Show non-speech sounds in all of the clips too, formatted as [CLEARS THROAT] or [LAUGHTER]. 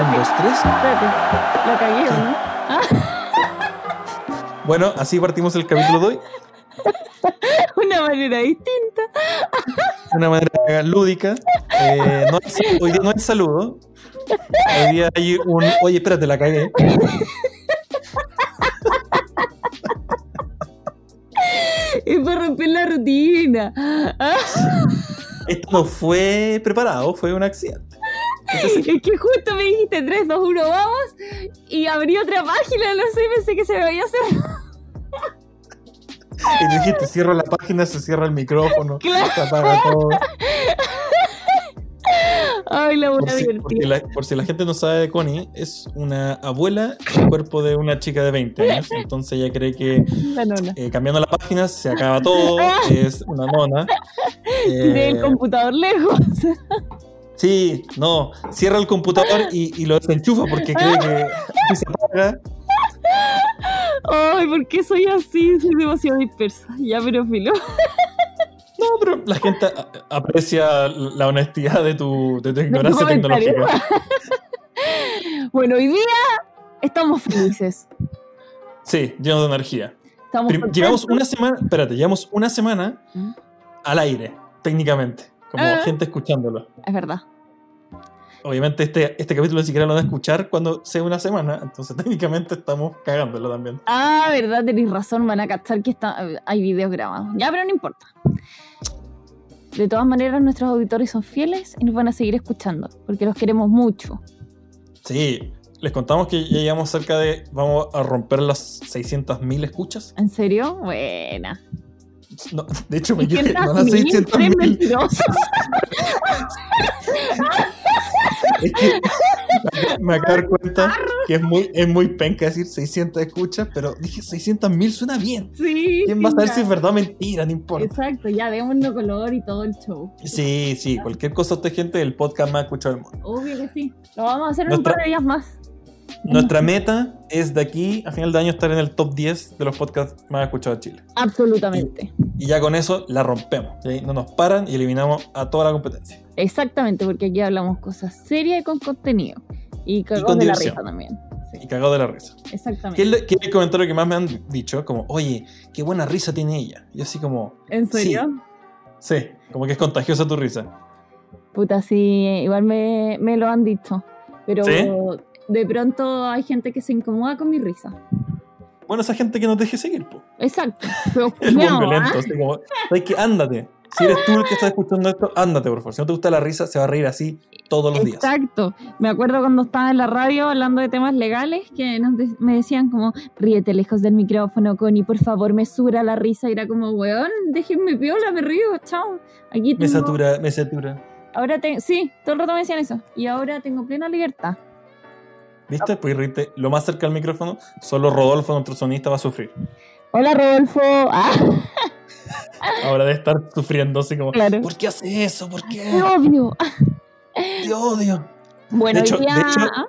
Un, dos, tres. Espérate, la cagué, ¿o ¿no? [LAUGHS] Bueno, así partimos el capítulo de hoy. [LAUGHS] Una manera distinta. [LAUGHS] Una manera lúdica. Eh, no hay- hoy día no hay saludo. Hoy día hay un. Oye, espérate, la cagué. Es para romper la rutina. Ah, Esto no fue preparado, fue un accidente. [LAUGHS] Es que justo me dijiste 3, 2, 1, vamos. Y abrí otra página, no sé, pensé que se me había cerrado. y dijiste, cierro la página, se cierra el micrófono, [LAUGHS] Claro. se apaga todo. Ay, la Por buena si, porque divertida. la, por si la gente no sabe de Connie, es una abuela el cuerpo de una chica de 20 años. Entonces ella cree que eh, cambiando la página se acaba todo, [LAUGHS] es una nona. Eh, computador lejos. Sí, no, cierra el computador y, y lo desenchufa porque cree que se apaga. Ay, ¿por qué soy así? Soy demasiado dispersa. Ya, pero filo. No, pero la gente aprecia la honestidad de tu, de tu ignorancia tecnológica. [LAUGHS] Bueno, hoy día estamos felices. Sí, lleno de energía. Estamos. Llevamos una semana, espérate, llevamos una semana ¿Mm? al aire, técnicamente, como Ah. gente escuchándolo. Es verdad. Obviamente este, este capítulo ni siquiera lo van a escuchar cuando sea una semana, entonces [LAUGHS] técnicamente estamos cagándolo también. Ah, verdad, tenéis razón. Van a captar que está, hay videos grabados. Ya, pero no importa. De todas maneras, nuestros auditores son fieles y nos van a seguir escuchando porque los queremos mucho. Sí, les contamos que ya llegamos cerca de, vamos a romper las 600.000 escuchas. ¿En serio? Buena. No, de hecho me ¿Y qué equivoqué, no tal? las Eres 600.000. mentiroso. Es que [LAUGHS] me acabo de dar cuenta que es muy, es muy penca decir 600 escuchas, pero dije 600.000 suena bien. Sí. ¿Quién va a saber si es verdad o mentira? No importa. Exacto, ya démonos color y todo el show. Sí, sí, cualquier cosa usted, gente, el podcast más escuchado del mundo. Obvio que sí. Lo vamos a hacer en un par de días más. Nuestra meta es de aquí a final de año estar en el top 10 de los podcasts más escuchados de Chile. Absolutamente. Y ya con eso la rompemos. No nos paran y eliminamos a toda la competencia. Exactamente, porque aquí hablamos cosas serias y con contenido. Y cagados con de la risa también. Y cagado de la risa. Exactamente. ¿Qué es, el comentario que más me han dicho? Como, oye, qué buena risa tiene ella. Y yo así como, ¿En serio? sí, como que es contagiosa tu risa. Puta, sí, igual me, me lo han dicho. Pero ¿Sí? De pronto hay gente que se incomoda con mi risa. Bueno, esa gente que nos deje seguir, po. Exacto. [LAUGHS] Pero, Es muy violento. ¿ah? Así como, ¿sabes qué? Ándate. Si eres tú el que está escuchando esto, ándate, por favor. Si no te gusta la risa, se va a reír así todos los días. Exacto. Me acuerdo cuando estaba en la radio hablando de temas legales que nos de- me decían como, ríete lejos del micrófono, Connie, por favor, mesura la risa. Y era como, weón, déjenme piola, me río, chao. Aquí Me tengo- satura, me satura. Ahora tengo, sí, todo el rato me decían eso. Y ahora tengo plena libertad. ¿Viste? Pues irrite lo más cerca del micrófono, solo Rodolfo, nuestro sonista, va a sufrir. Hola, Rodolfo. Ah, [LAUGHS] Ahora de estar sufriendo así como, Claro. ¿por qué hace eso? ¿Por te qué? odio. [LAUGHS] Te odio. Bueno, de, hecho, de,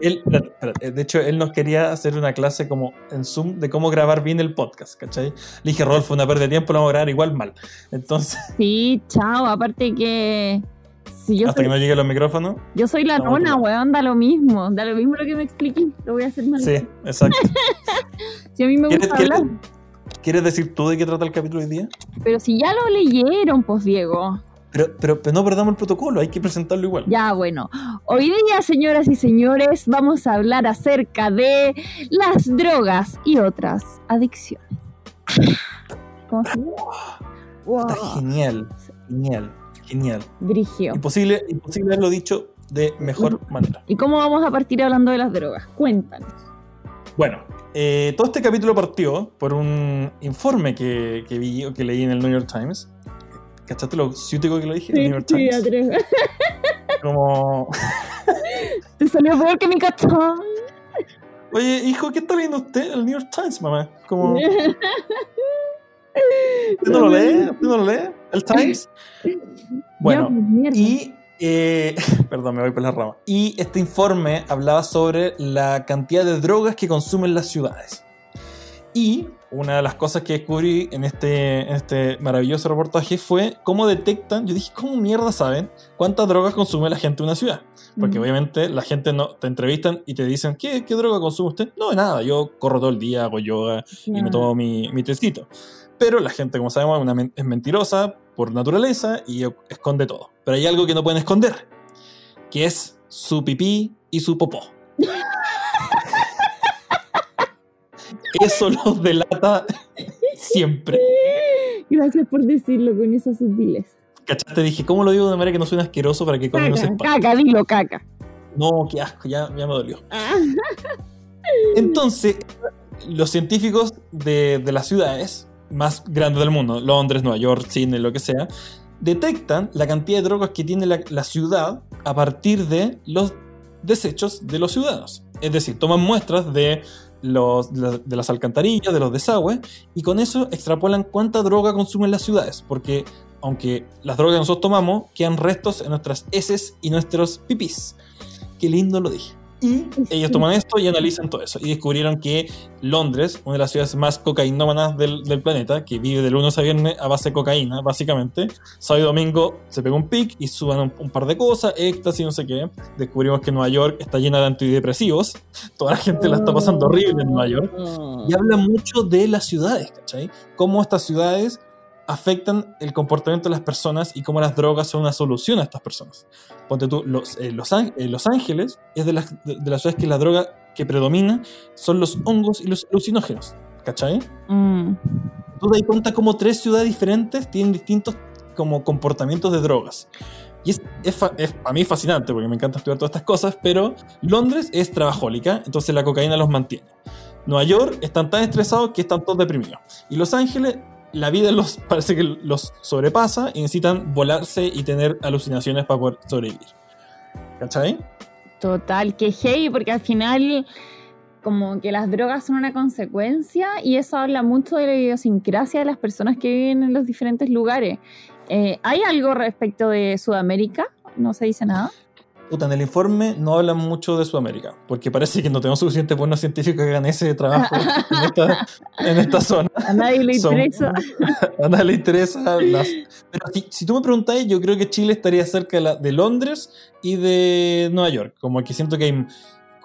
él, espérate, de hecho, él nos quería hacer una clase como en Zoom de cómo grabar bien el podcast, ¿cachai? Le dije, Rodolfo, una pérdida de tiempo, lo vamos a grabar igual mal. Entonces, Sí, chao. Aparte que... Si yo, hasta soy, que no llegue los micrófonos. yo soy la bien. weón, da lo mismo. Da lo mismo lo que me expliqué. Lo voy a hacer mal. Sí, exacto. [LAUGHS] Si a mí me ¿Quieres, gusta quieres- hablar. quieres decir tú de qué trata el capítulo hoy día? Pero si ya lo leyeron, pues Diego. Pero, pero, pero no perdamos el protocolo, hay que presentarlo igual. Ya, bueno. Hoy día, señoras y señores, vamos a hablar acerca de las drogas y otras adicciones. ¿Cómo se llama? Wow. Está genial, genial, genial. Brigio. Imposible, imposible haberlo dicho de mejor manera. ¿Y cómo vamos a partir hablando de las drogas? Cuéntanos. Bueno, eh, todo este capítulo partió por un informe que, que vi o que leí en el New York Times. ¿Cachaste lo ciútico que lo dije? el New York Times. [LAUGHS] Como, Te salió peor que mi cachón. oye, hijo, ¿qué está leyendo usted? El New York Times, mamá. Como, [LAUGHS] ¿usted no lo lee? ¿Usted no lo lee? ¿El [LAUGHS] Times? Bueno, Ya. Y, eh, [LAUGHS] perdón, me voy por la rama. Y este informe hablaba sobre la cantidad de drogas que consumen las ciudades. Y una de las cosas que descubrí en este, en este maravilloso reportaje fue cómo detectan, yo dije, ¿cómo mierda saben cuántas drogas consume la gente en una ciudad? Porque Mm. obviamente la gente no te entrevistan y te dicen, ¿qué, qué droga consume usted? No, nada, yo corro todo el día, hago yoga y me tomo mi, mi tecito. Pero la gente, como sabemos, es, una es mentirosa por naturaleza y esconde todo. Pero hay algo que no pueden esconder, que es su pipí y su popó. [LAUGHS] Eso los delata siempre. Gracias por decirlo con esa sutileza. ¿Cachaste? Dije, ¿cómo lo digo de manera que no suene asqueroso para que Connie no se espante? caca, dilo caca. No, qué asco, ya, ya me dolió. Ah. [LAUGHS] Entonces, los científicos de, de las ciudades más grandes del mundo, Londres, Nueva York, Sydney, lo que sea, detectan la cantidad de drogas que tiene la, la ciudad a partir de los desechos de los ciudadanos. Es decir, toman muestras de, los, de las alcantarillas, de los desagües, y con eso extrapolan cuánta droga consumen las ciudades. Porque aunque las drogas que nosotros tomamos, quedan restos en nuestras heces y nuestros pipís. Qué lindo lo dije. Y ellos toman esto y analizan todo eso. Y descubrieron que Londres, una de las ciudades más cocainómanas del, del planeta, que vive de lunes a viernes a base de cocaína, básicamente, sábado y domingo se pega un pic y suban un, un par de cosas, éxtasis, no sé qué. Descubrimos que Nueva York está llena de antidepresivos. [LAUGHS] Toda la gente la está pasando horrible en Nueva York. Y habla mucho de las ciudades, ¿cachai? Cómo estas ciudades afectan el comportamiento de las personas y cómo las drogas son una solución a estas personas. Ponte tú, Los, eh, los, eh, Los Ángeles es de las, de, de las ciudades que la droga que predomina son los hongos y los alucinógenos, ¿cachai? Mm. Tú te das cuenta como tres ciudades diferentes tienen distintos como comportamientos de drogas. Y es, es, es- a mí fascinante porque me encanta estudiar todas estas cosas, pero Londres es trabajólica, entonces la cocaína los mantiene. Nueva York están tan estresados que están todos deprimidos. Y Los Ángeles, la vida los parece que los sobrepasa y necesitan volarse y tener alucinaciones para poder sobrevivir. ¿Cachai? Total, que heavy, porque al final como que las drogas son una consecuencia y eso habla mucho de la idiosincrasia de las personas que viven en los diferentes lugares. Eh, ¿Hay algo respecto de Sudamérica? No se dice nada. Puta, en el informe no hablan mucho de Sudamérica, porque parece que no tenemos suficientes buenos científicos que hagan ese trabajo en [LAUGHS] esta, en esta zona. A nadie le Son- interesa. [LAUGHS] A nadie le interesa las... Pero si, si tú me preguntáis, yo creo que Chile estaría cerca de, la- de Londres y de Nueva York. Como que siento que hay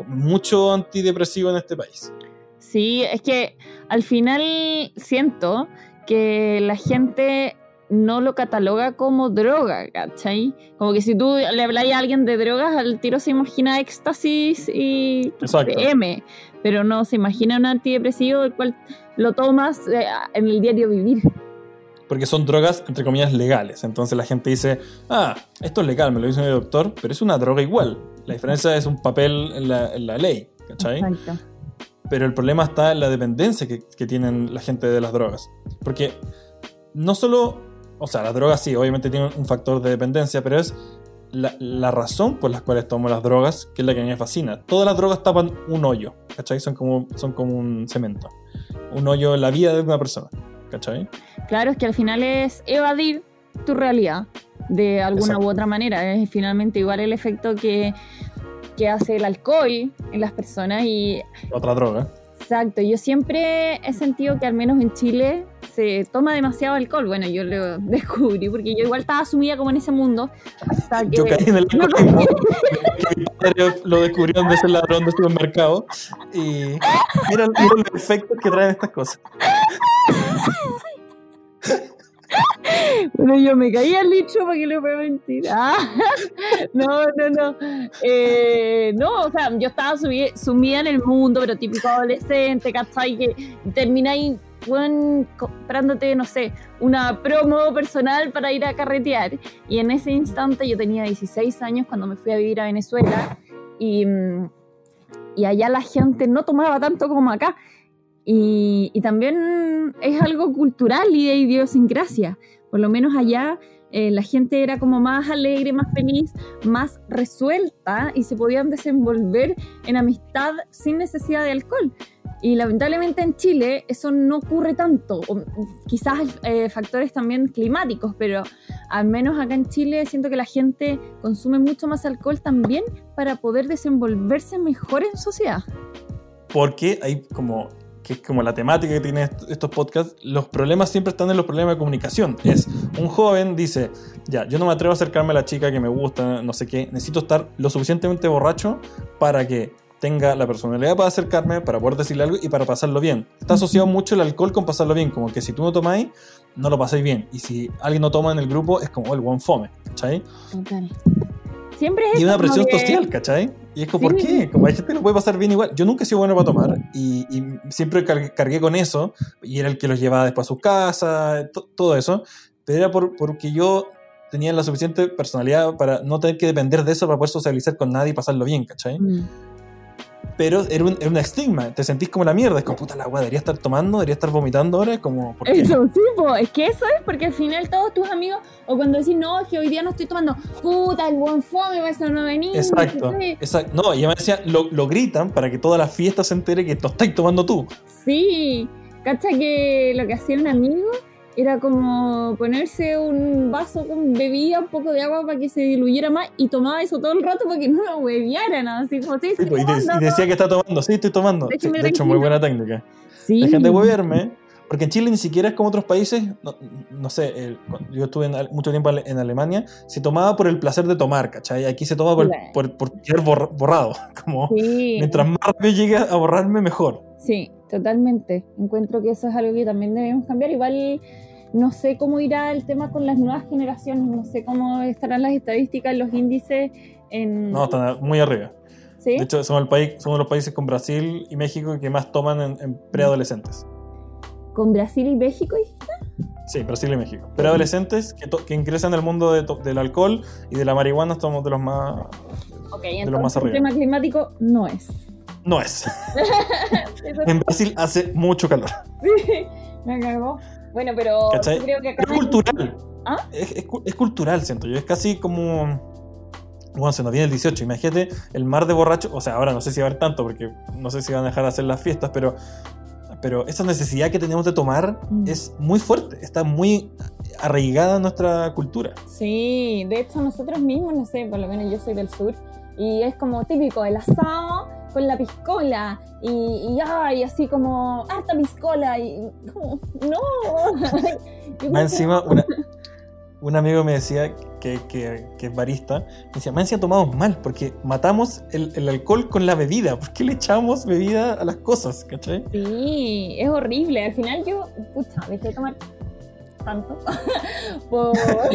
mucho antidepresivo en este país. Sí, es que al final siento que la gente no lo cataloga como droga, ¿cachai? Como que si tú le hablas a alguien de drogas, al tiro se imagina éxtasis y. M, pero no se imagina un antidepresivo del cual lo tomas eh, en el diario vivir. Porque son drogas, entre comillas, legales. Entonces la gente dice, ah, esto es legal, me lo dice mi doctor, pero es una droga igual. La diferencia es un papel en la, en la ley, ¿cachai? Exacto. Pero el problema está en la dependencia que, que tienen la gente de las drogas. Porque no solo, o sea, las drogas sí, obviamente tienen un factor de dependencia, pero es la, la razón por la cual tomo las drogas que es la que me fascina. Todas las drogas tapan un hoyo, ¿cachai? Son como, son como un cemento. Un hoyo en la vida de una persona, ¿cachai? Claro, es que al final es evadir tu realidad de alguna Exacto. u otra manera. Es finalmente igual el efecto que, que hace el alcohol en las personas y Otra droga. exacto, yo siempre he sentido que al menos en Chile se toma demasiado alcohol. Bueno, yo lo [LAUGHS] descubrí porque yo igual estaba sumida como en ese mundo hasta que Yo caí en el [LAUGHS] No, mi padre [LAUGHS] lo descubrió de ese ladrón de supermercado. Y mira, mira los efectos que traen estas cosas. Bueno, yo me caí al licho para que le voy a mentir. Ah, no, no, no. Eh, no, o sea, yo estaba sumi- sumida en el mundo, pero típico adolescente, ¿cachai? Que termináis weón, comprándote, no sé, una promo personal para ir a carretear. Y en ese instante yo tenía 16 años cuando me fui a vivir a Venezuela y, y allá la gente no tomaba tanto como acá. Y, y también es algo cultural y de idiosincrasia. Por lo menos allá eh, la gente era como más alegre, más feliz, más resuelta y se podían desenvolver en amistad sin necesidad de alcohol. Y lamentablemente en Chile eso no ocurre tanto. Quizás eh, factores también climáticos, pero al menos acá en Chile siento que la gente consume mucho más alcohol también para poder desenvolverse mejor en sociedad. Porque hay como que es como la temática que tiene est- estos podcasts, los problemas siempre están en los problemas de comunicación. Es un joven dice, ya, yo no me atrevo a acercarme a la chica que me gusta, no sé qué, necesito estar lo suficientemente borracho para que tenga la personalidad para acercarme, para poder decirle algo y para pasarlo bien. Está asociado mucho el alcohol con pasarlo bien, como que si tú no tomáis, no lo pasáis bien. Y si alguien no toma en el grupo, es como "Oh, el buen fome, ¿cachai? Total. Siempre es Y una presión que- social, ¿cachai? Y es como, ¿por Sí. qué? Como hay gente que lo puede pasar bien igual. Yo nunca he sido bueno para tomar y, y siempre car- cargué con eso y era el que los llevaba después a su casa, to- todo eso. Pero era por, porque yo tenía la suficiente personalidad para no tener que depender de eso para poder socializar con nadie y pasarlo bien, ¿cachai? Mm. Pero era un, era un estigma, te sentís como la mierda, es como, puta la weá, debería estar tomando, debería estar vomitando ahora, es como, ¿por qué? Eso, sí, po. es que eso es porque al final todos tus amigos, o cuando decís, no, es que hoy día no estoy tomando, puta, el buen fome, a no venir. Exacto, exacto. No, y ella me decía, lo, lo gritan para que toda la fiesta se entere que no estáis tomando tú. Sí, cacha que lo que hacía un amigo era como ponerse un vaso con bebida, un poco de agua para que se diluyera más y tomaba eso todo el rato para que no lo hueviaran, así como, sí, Sí, pues, y, de- y decía que está tomando, sí, estoy tomando. Sí, de hecho, muy buena técnica. Dejen de huevearme, porque en Chile ni siquiera es como otros países, no, no sé, el- cuando yo estuve en mucho tiempo en Alemania, se tomaba por el placer de tomar, ¿cachai? Aquí se toma por, Claro. por, por quedar borra- borrado, [LAUGHS] como mientras más rápido llegue a borrarme, mejor. Sí, totalmente. Encuentro que eso es algo que también debemos cambiar. Igual no sé cómo irá el tema con las nuevas generaciones, no sé cómo estarán las estadísticas, los índices en... No, están muy arriba. ¿Sí? De hecho, somos, el país, somos los países con Brasil y México que más toman en, en preadolescentes. Con Brasil y México. dijiste? Sí, Brasil y México. Preadolescentes que, que ingresan al mundo de del alcohol y de la marihuana somos de los más... Ok, De lo más entonces el arriba. tema climático no es. No es. [LAUGHS] [LAUGHS] En Brasil hace mucho calor. sí, me cagó. Bueno, pero creo que acá Es cultural. ¿Ah? Es, es es cultural, siento yo. Es casi como. Bueno, se nos viene el 18. Imagínate el mar de borrachos. O sea, ahora no sé si va a haber tanto, porque no sé si van a dejar de hacer las fiestas, pero. Pero esa necesidad que tenemos de tomar Mm. es muy fuerte. Está muy arraigada en nuestra cultura. Sí, de hecho nosotros mismos, no sé, por lo menos yo soy del sur, y es como típico el asado con la piscola, y, y, ay, así como harta piscola, y como, no. [LAUGHS] Más encima, una- un amigo me decía que, que, que es barista, me decía, más encima tomamos mal, porque matamos el, el alcohol con la bebida. ¿Por qué le echamos bebida a las cosas? ¿Cachai? Sí, es horrible. Al final yo, pucha, dejé de tomar tanto. [LAUGHS] por...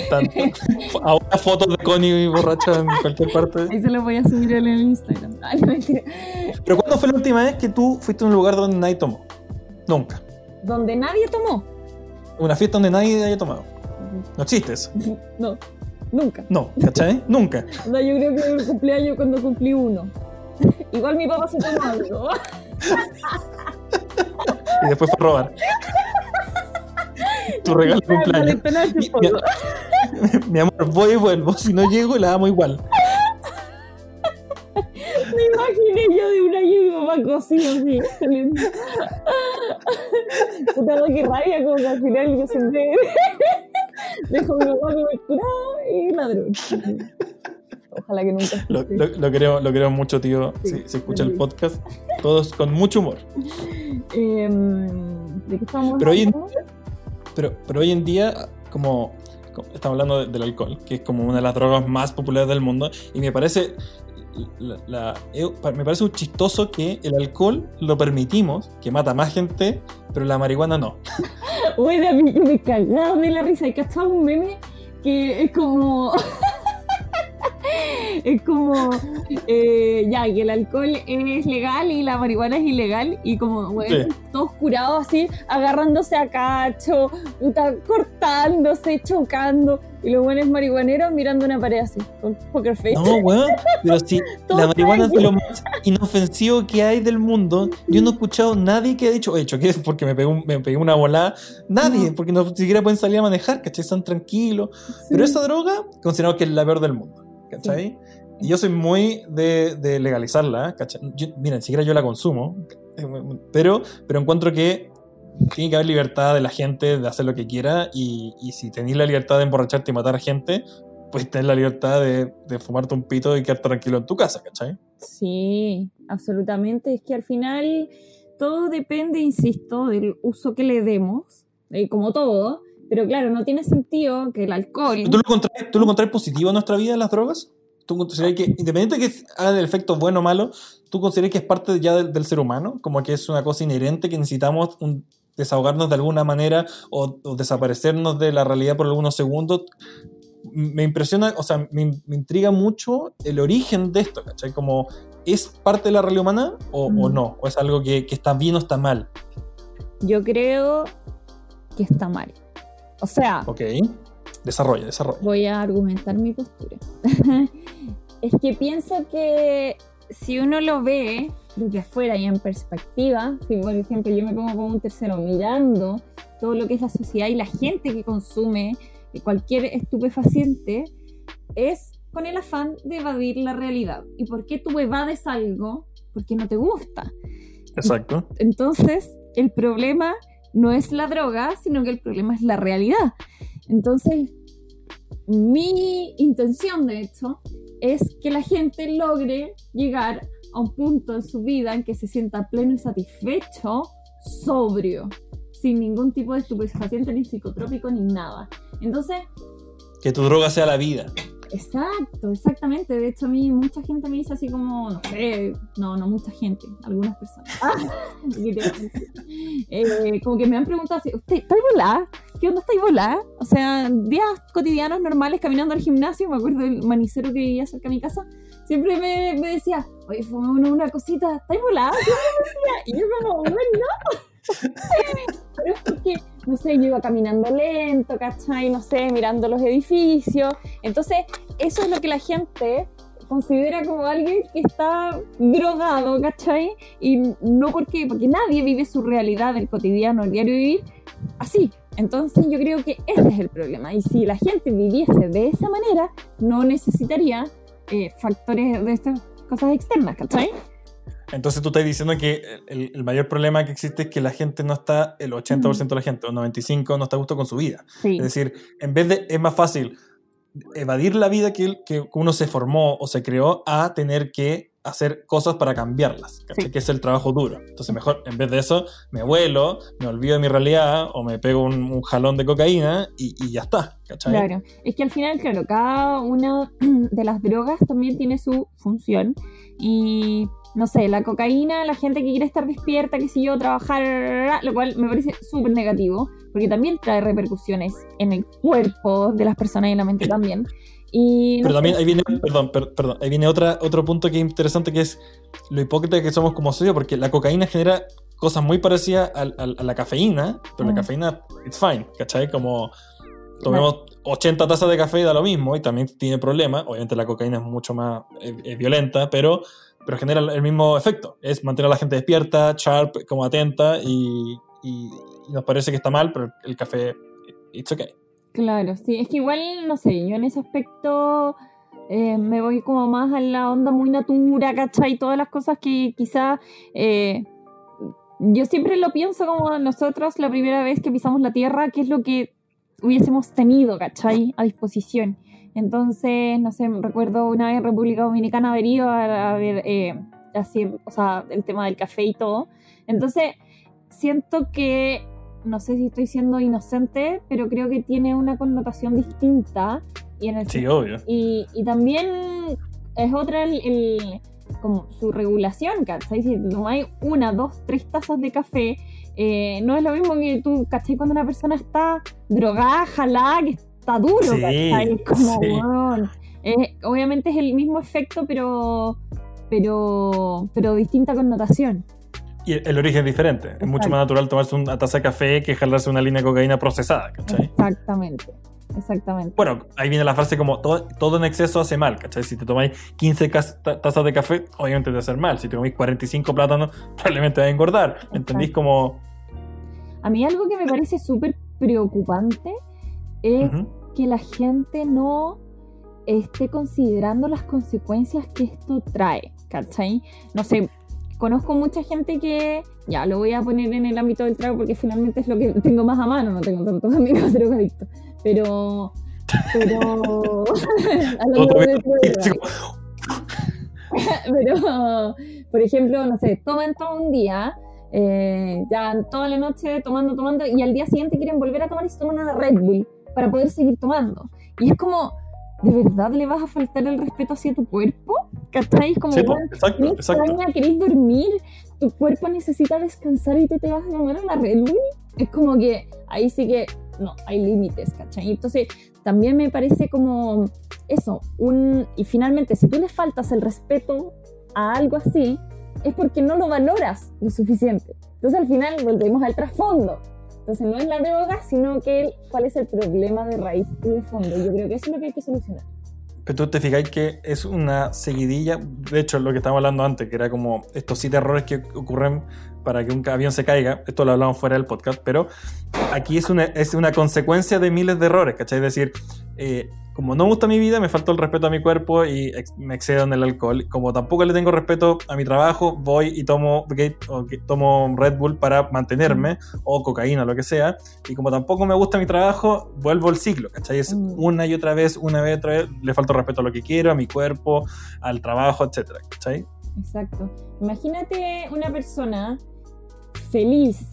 Tanto. [LAUGHS] Ahora fotos de Connie borracha en cualquier parte. Ahí se lo voy a subir en el Instagram. [LAUGHS] Ay, no, mentira. Pero ¿cuándo fue la última vez que tú fuiste a un lugar donde nadie tomó? Nunca. Donde nadie tomó. Una fiesta donde nadie haya tomado. No existe eso. No, nunca. No, ¿cachai? Nunca. No, yo creo que el cumpleaños cuando cumplí uno. Igual mi papá se tomó algo. Y después fue a robar. [LAUGHS] Tu regalo de cumpleaños. Mi, mi- [LAUGHS] mi amor, voy y vuelvo. Si no llego, la amo igual. [LAUGHS] Me imaginé yo de un año y papá cocido así. Puta, qué rabia, como que al final yo senté. Dejo a mi papá curado y ladrón. Ojalá que nunca. Lo, lo, lo creo, lo creo mucho, tío. Sí, Si, si escucha el podcast, todos con mucho humor. Em, ¿De qué estamos Pero hoy en- hablando? Pero, pero hoy en día, como, estamos hablando de- del alcohol, que es como una de las drogas más populares del mundo, y me parece, la- eh, me parece un chistoso que el alcohol lo permitimos, que mata más gente, pero la marihuana no. [LAUGHS] Bueno, yo me cagaba de la risa. Hay cachado un meme que es como. [LAUGHS] es como. eh, ya, que el alcohol es legal y la marihuana es ilegal. Y como, bueno, Sí. todos curados así, agarrándose a cacho, puta, cortándose, chocando. Y los buenos marihuaneros mirando una pared así, con poker face. No, weón, pero si [LAUGHS] la marihuana es lo más inofensivo que hay del mundo, yo no he escuchado a nadie que ha dicho, oye, choqué porque me un- me pegué una volada. Nadie, No. porque no siquiera pueden salir a manejar, ¿cachai? Están tranquilos. Pero esa droga, considerado que es la peor del mundo, ¿cachai? Y yo soy muy de, de legalizarla, ¿cachai? Yo- mira, ni siquiera yo la consumo, pero, pero encuentro que tiene que haber libertad de la gente de hacer lo que quiera y, y si tenéis la libertad de emborracharte y matar a gente, pues tenés la libertad de, de fumarte un pito y quedarte tranquilo en tu casa, ¿cachai? Sí, absolutamente. Es que al final todo depende, insisto, del uso que le demos, eh, como todo, pero claro, no tiene sentido que el alcohol... ¿Tú lo encontrás, ¿tú lo encontrás positivo en nuestra vida, las drogas? ¿Tú consideras que, independiente de que hagan el efecto bueno o malo, ¿tú consideras que es parte ya del, del ser humano? Como que es una cosa inherente que necesitamos un- desahogarnos de alguna manera o, o desaparecernos de la realidad por algunos segundos. Me impresiona, o sea, me, me intriga mucho el origen de esto, ¿cachai? Como, ¿es parte de la realidad humana o, o Mm. no? ¿O es algo que, que está bien o está mal? Yo creo que está mal. O sea, Ok. Desarrolla, desarrolla. voy a argumentar mi postura. [LAUGHS] es que pienso que si uno lo ve desde afuera y en perspectiva, si por ejemplo yo me pongo como un tercero mirando todo lo que es la sociedad y la gente que consume cualquier estupefaciente, es con el afán de evadir la realidad. ¿Y por qué tú evades algo? Porque no te gusta. Exacto. Entonces, el problema no es la droga, sino que el problema es la realidad. Entonces, mi intención, de hecho, es que la gente logre llegar a un punto en su vida en que se sienta pleno y satisfecho, sobrio, sin ningún tipo de estupefaciente, ni psicotrópico, ni nada. Entonces, Que tu droga sea la vida. Exacto, exactamente. De hecho, a mí mucha gente me dice así como, no sé, no, no mucha gente, algunas personas. [LAUGHS] Eh, como que me han preguntado así, ¿usted volada? ¿Qué onda estáis volada? O sea, días cotidianos normales caminando al gimnasio, me acuerdo del manicero que vivía cerca de mi casa, siempre me, me decía, oye, fue una, una cosita, ¿estáis volada? Y yo como, bueno, no. [LAUGHS] Pero es porque, no sé, yo iba caminando lento, ¿cachai? No sé, mirando los edificios. Entonces, eso es lo que la gente considera como alguien que está drogado, ¿cachai? Y no porque, porque nadie vive su realidad del cotidiano, el diario vivir, así. Entonces yo creo que ese es el problema. Y si la gente viviese de esa manera, no necesitaría eh, factores de estas cosas externas, ¿cachai? Entonces tú estás diciendo que el, el mayor problema que existe es que la gente no está, el 80% de la gente, o 95% no está a gusto con su vida. Sí. Es decir, en vez de, es más fácil evadir la vida que, que uno se formó o se creó a tener que hacer cosas para cambiarlas. Sí. que es el trabajo duro. Entonces mejor, en vez de eso, me vuelo, me olvido de mi realidad o me pego un, un jalón de cocaína y, y ya está. ¿cachai? Claro, es que al final, claro, cada una [CLEARS THROAT] de las drogas también tiene su función y no sé, la cocaína, la gente que quiere estar despierta, qué sé yo, trabajar, lo cual me parece súper negativo, porque también trae repercusiones en el cuerpo de las personas y en la mente también. Y Pero también ahí viene, perdón, per- perdón, ahí viene otra, otro punto que es interesante que es lo hipócrita que somos como sociedad, porque la cocaína genera cosas muy parecidas al- al- a, la cafeína, pero la Mm. cafeína, it's fine, ¿cachai? Como tomemos 80 tazas de café y da lo mismo y también tiene problemas. Obviamente la cocaína es mucho más eh, eh, violenta, pero, pero genera el mismo efecto. Es mantener a la gente despierta, sharp, como atenta y, y- nos parece que está mal, pero el café, it's okay. Claro, sí, es que igual, no sé, yo en ese aspecto eh, me voy como más a la onda muy natura, ¿cachai? Todas las cosas que quizá eh, yo siempre lo pienso como nosotros la primera vez que pisamos la tierra, qué es lo que hubiésemos tenido, ¿cachai? A disposición. Entonces, no sé, recuerdo una vez en República Dominicana haber ido a, a ver, eh, así, o sea, el tema del café y todo. Entonces, siento que no sé si estoy siendo inocente, pero creo que tiene una connotación distinta. Y, en el Sí, obvio. y, y también es otra el, el- como su regulación, ¿cachai? Si tomáis una, dos, tres tazas de café, eh, no es lo mismo que tú, ¿cachai? Cuando una persona está drogada, jalada, que está duro, Sí, ¿cachai? Es como, sí. Eh, obviamente es el mismo efecto, pero, pero, pero distinta connotación. Y el, el origen es diferente. Es mucho Exacto. más natural tomarse una taza de café que jalarse una línea de cocaína procesada, ¿cachai? Exactamente, exactamente. Bueno, ahí viene la frase como todo, todo en exceso hace mal, ¿cachai? Si te tomáis 15 cas- ta- tazas de café, obviamente te va a hacer mal. Si te comís 45 plátanos, [LAUGHS] probablemente va a engordar. ¿Me entendís? Como... A mí algo que me parece súper preocupante es ujú. Que la gente no esté considerando las consecuencias que esto trae, ¿cachai? No sé, conozco mucha gente que, ya lo voy a poner en el ámbito del trago porque finalmente es lo que tengo más a mano, no tengo tantos amigos [LAUGHS] drogadictos, pero... pero... [LAUGHS] [LAUGHS] Pero, por ejemplo, no sé, toman todo un día eh, ya toda la noche tomando, tomando, y al día siguiente quieren volver a tomar y se toman una Red Bull para poder seguir tomando. Y es como, ¿de verdad le vas a faltar el respeto hacia tu cuerpo? ¿Cachai? Como, Sí, bueno, exacto, ¿querés exacto. extraña, querés dormir, tu cuerpo necesita descansar y tú te vas a tomar una Red Bull. Es como que ahí sí que, no, hay límites, ¿cachai? Entonces, también me parece como eso, un, y finalmente, si tú le faltas el respeto a algo así, es porque no lo valoras lo suficiente. Entonces, al final, volvemos al trasfondo. Entonces, no es la droga, sino que el- cuál es el problema de raíz y de fondo. Yo creo que eso es lo que hay que solucionar. Pero tú te fijáis que es una seguidilla, de hecho, lo que estábamos hablando antes, que era como estos siete errores que ocurren para que un avión se caiga. Esto lo hablamos fuera del podcast, pero aquí es una, es una consecuencia de miles de errores, ¿cachai? Es decir, eh, como no me gusta mi vida, me falta el respeto a mi cuerpo y ex- me excedo en el alcohol. Como tampoco le tengo respeto a mi trabajo, voy y tomo, Gate- o tomo Red Bull para mantenerme, o cocaína, lo que sea. Y como tampoco me gusta mi trabajo, vuelvo al ciclo, ¿cachai? Es Mm. una y otra vez, una vez, otra vez, le falta respeto a lo que quiero, a mi cuerpo, al trabajo, etcétera, ¿cachai? Exacto. Imagínate una persona feliz,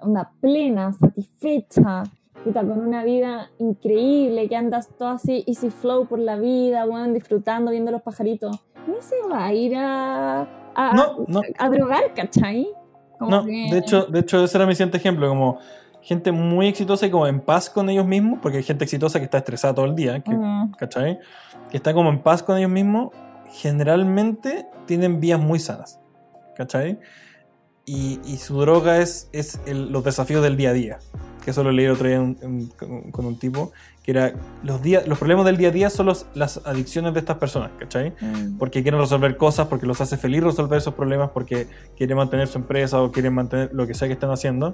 una plena, satisfecha, puta, con una vida increíble, que andas todo así easy flow por la vida, weón, disfrutando, viendo los pajaritos. No se va a ir a, a, No, no. a drogar, ¿cachai? Como No, que- de hecho, de hecho, ese era mi siguiente ejemplo, como gente muy exitosa y como en paz con ellos mismos, porque hay gente exitosa que está estresada todo el día, que, Mm, ¿cachai? Que está como en paz con ellos mismos, generalmente tienen vías muy sanas, ¿cachai? Y, y su droga es, es el- los desafíos del día a día, que eso lo leí otro día en- en- con, un tipo, que era los, días, los problemas del día a día son los- las adicciones de estas personas, ¿cachai? mm. porque quieren resolver cosas, porque los hace feliz resolver esos problemas, porque quieren mantener su empresa o quieren mantener lo que sea que estén haciendo.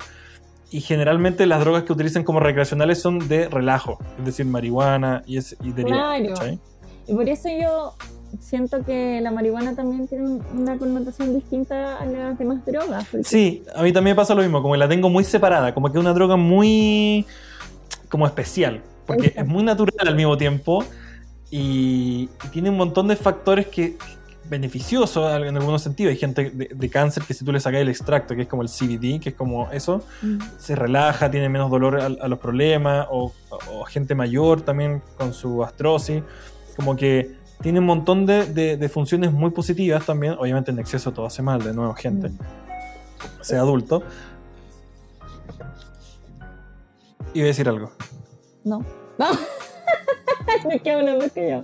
Y generalmente las drogas que utilizan como recreacionales son de relajo, es decir, marihuana y, es, y derivados. Claro. Y por eso yo siento que la marihuana también tiene un- una connotación distinta a las demás drogas. porque- Sí, a mí también me pasa lo mismo, como que la tengo muy separada, como que es una droga muy como especial, porque es muy natural al mismo tiempo y, y tiene un montón de factores que beneficiosos en algunos sentidos. Hay gente de, de cáncer que si tú le sacas el extracto, que es como el CBD, que es como eso, Mm. se relaja, tiene menos dolor a, a los problemas, o, o gente mayor también con su astrosis, como que tiene un montón de, de- de funciones muy positivas también, obviamente en exceso todo hace mal, de nuevo gente, Mm. sea adulto. Iba a decir algo. No. No. [LAUGHS] Me quedo hablando que yo.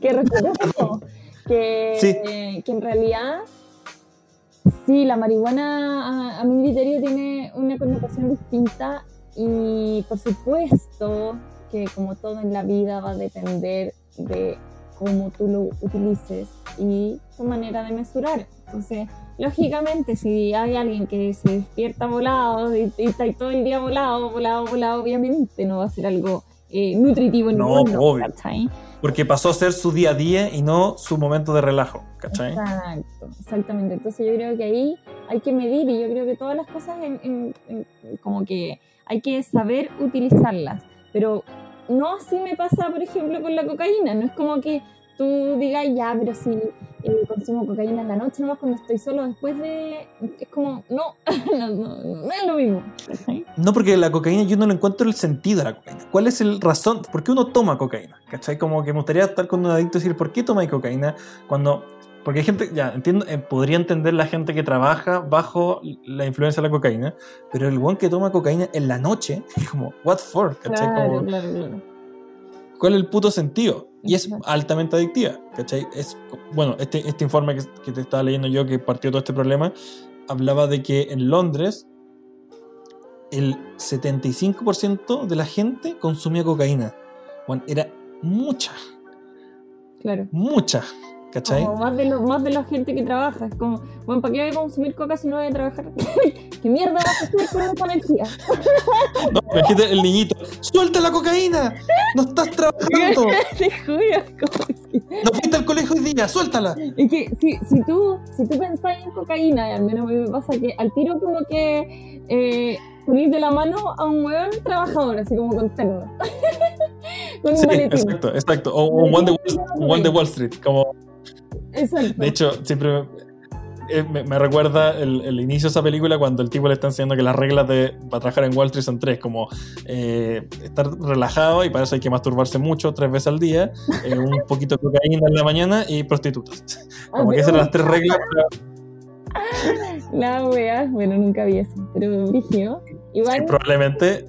Que eso. [LAUGHS] Que, Sí. que en realidad, sí, la marihuana a, a mi criterio tiene una connotación distinta y por supuesto que como todo en la vida va a depender de cómo tú lo utilices y tu manera de mesurar. Entonces, lógicamente, si hay alguien que se despierta volado y, y está ahí todo el día volado, volado, volado, obviamente no va a ser algo eh, nutritivo en No, ninguno, obvio. ¿cachai? Porque pasó a ser su día a día y no su momento de relajo, ¿cachai? Exacto, exactamente. Entonces yo creo que ahí hay que medir y yo creo que todas las cosas en- en- en- como que hay que saber utilizarlas. Pero no así me pasa, por ejemplo, con la cocaína. No es como que tú digas, ya, pero si eh, consumo cocaína en la noche, no cuando estoy solo después de... Es como, no, [LAUGHS] no, no, no es lo mismo. No, porque la cocaína yo no le encuentro el sentido a la cocaína. ¿Cuál es el razón? ¿Por qué uno toma cocaína? ¿Cachai? Como que me gustaría estar con un adicto y decir, ¿por qué toma cocaína? Cuando. Porque hay gente, ya, entiendo, eh, podría entender la gente que trabaja bajo la influencia de la cocaína, pero el buen que toma cocaína en la noche, [LAUGHS] es como, what for? ¿Cachai? Claro, Como, claro, claro. ¿Cuál es el puto sentido? Y es altamente adictiva, ¿cachai? Es, bueno, este, este informe que, que te estaba leyendo yo, que partió todo este problema, hablaba de que en Londres el 75% de la gente consumía cocaína. Bueno, era mucha, claro. mucha, ¿cachai? Como más de, lo, más de la gente que trabaja. Es como, bueno, ¿para qué voy a consumir coca si no voy a trabajar? [LAUGHS] ¿Qué mierda vas a hacer con esa energía? No, imagínate el niñito, ¡suelta la cocaína! ¡No estás trabajando! [LAUGHS] Te juro, como que- ¡No fuiste al colegio hoy día! ¡Suéltala! Es que si, si tú, si tú pensás en cocaína, y al menos a mí me pasa que al tiro como que eh, ponís de la mano a un hueón trabajador, así como con terno. [LAUGHS] con un Sí, maletín. exacto, exacto. O, un one de Wall Street, como Exacto. De hecho, siempre me, eh, me, recuerda el, el inicio de esa película cuando el tipo le está enseñando que las reglas de, para trabajar en Wall Street son tres, como eh, estar relajado y para eso hay que masturbarse mucho, tres veces al día, eh, un [LAUGHS] poquito de cocaína en la mañana y prostitutas. Como que esas eran las tres reglas. La wea, bueno, nunca vi eso, pero dije, igual. Probablemente.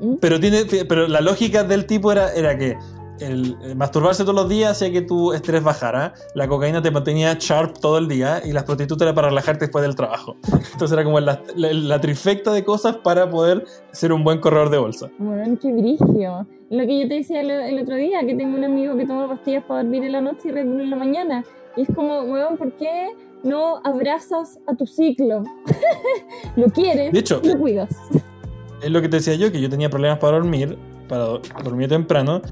¿Mm? Pero, tiene, pero la lógica del tipo era, era que el, el masturbarse todos los días hacía que tu estrés bajara, la cocaína te mantenía sharp todo el día y las prostitutas era para relajarte después del trabajo. [LAUGHS] Entonces era como la, la- la trifecta de cosas para poder ser un buen corredor de bolsa. Bueno, qué brigio. Lo que yo te decía el, el otro día, que tengo un amigo que toma pastillas para dormir en la noche y Red en la mañana. Y es como, weón, ¿por qué no abrazas a tu ciclo? [LAUGHS] lo quieres, De hecho, lo cuidas. es lo que te decía yo, que yo tenía problemas para dormir, para do- dormir temprano.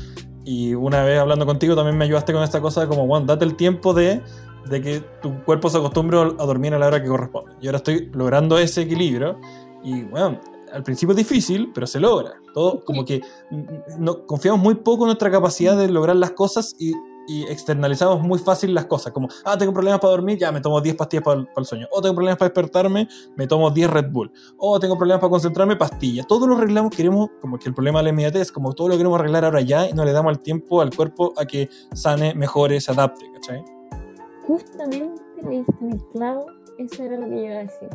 Y una vez hablando contigo también me ayudaste con esta cosa de como, bueno, date el tiempo de, de que tu cuerpo se acostumbre a dormir a la hora que corresponde. Y ahora estoy logrando ese equilibrio. Y bueno, al principio es difícil, pero se logra. Todo como que mm, no, confiamos muy poco en nuestra capacidad de lograr las cosas y, y externalizamos muy fácil las cosas. Como, ah, tengo problemas para dormir, ya me tomo 10 pastillas para el, para el sueño. O tengo problemas para despertarme, me tomo 10 Red Bull. O tengo problemas para concentrarme, pastillas. Todo lo arreglamos, queremos, como que el problema de la inmediatez, como todo lo queremos arreglar ahora ya y no le damos el tiempo al cuerpo a que sane, mejore, se adapte, ¿cachai? Justamente le en el clavo, eso era lo que yo iba a decir.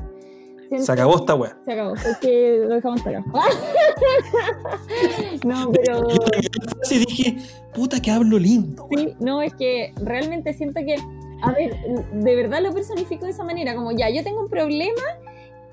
Se acabó esta wea. Se acabó, porque lo dejamos hasta acá. [LAUGHS] no, pero... Yo dije, puta que hablo lindo. wea. Sí, no, es que realmente siento que, a ver, de verdad lo personifico de esa manera, como ya, yo tengo un problema